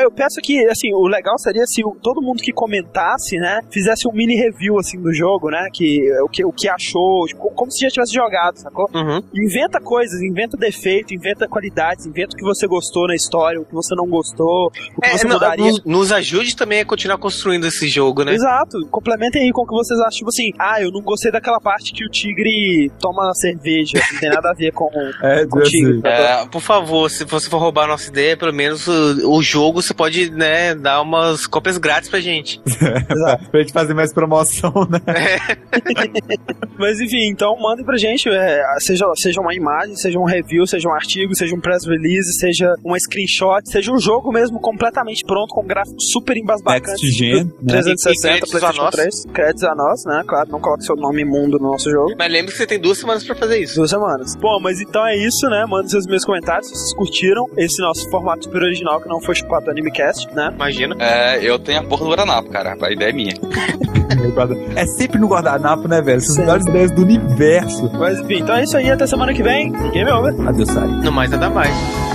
É, Eu peço que, assim, o legal seria se o- todo mundo que comentasse, né, fizesse um mini review, assim, do jogo, né? Que, o, que, o que achou, tipo, como se já tivesse jogado, sacou? Uhum. Inventa coisas, inventa defeito, inventa qualidades, inventa o que você gostou na história, o que você não gostou, o que É, você não, mudaria. nos, nos ajude também a continuar construindo esse jogo, né? Exato. Complementem aí com o que vocês acham. Tipo assim, ah, eu não gostei daquela parte que o tigre toma cerveja. Não tem nada a ver com, (laughs) É, com o tigre. É, por favor, se você for roubar a nossa ideia, pelo menos o, o jogo você pode, né, dar umas cópias grátis pra gente. (laughs) Exato. pra gente fazer mais promoção, né? (laughs) Mas enfim, então mandem pra gente, é, seja, seja uma imagem, seja um review, seja um artigo, seja um press release, seja uma screenshot, seja um jogo mesmo completamente pronto, com gráfico super embasbacante. Next gen, do né? 360, E créditos a PlayStation nós. 3. Créditos a nós, né? Claro, não coloque seu nome imundo no nosso jogo. Mas lembre que você tem duas semanas pra fazer isso. Duas semanas. Bom, mas então é isso, né? Mandem seus meus comentários se vocês curtiram esse nosso formato super original que não foi chupado do Animecast, né? Imagina. É, eu tenho a porra do guardanapo, cara. A ideia é minha. É sempre no guardanapo, né, velho? Essas melhores ideias do universo. Mas enfim, então é isso aí. Até semana que vem. Game over. Adeus, Sari. No mais, nada mais.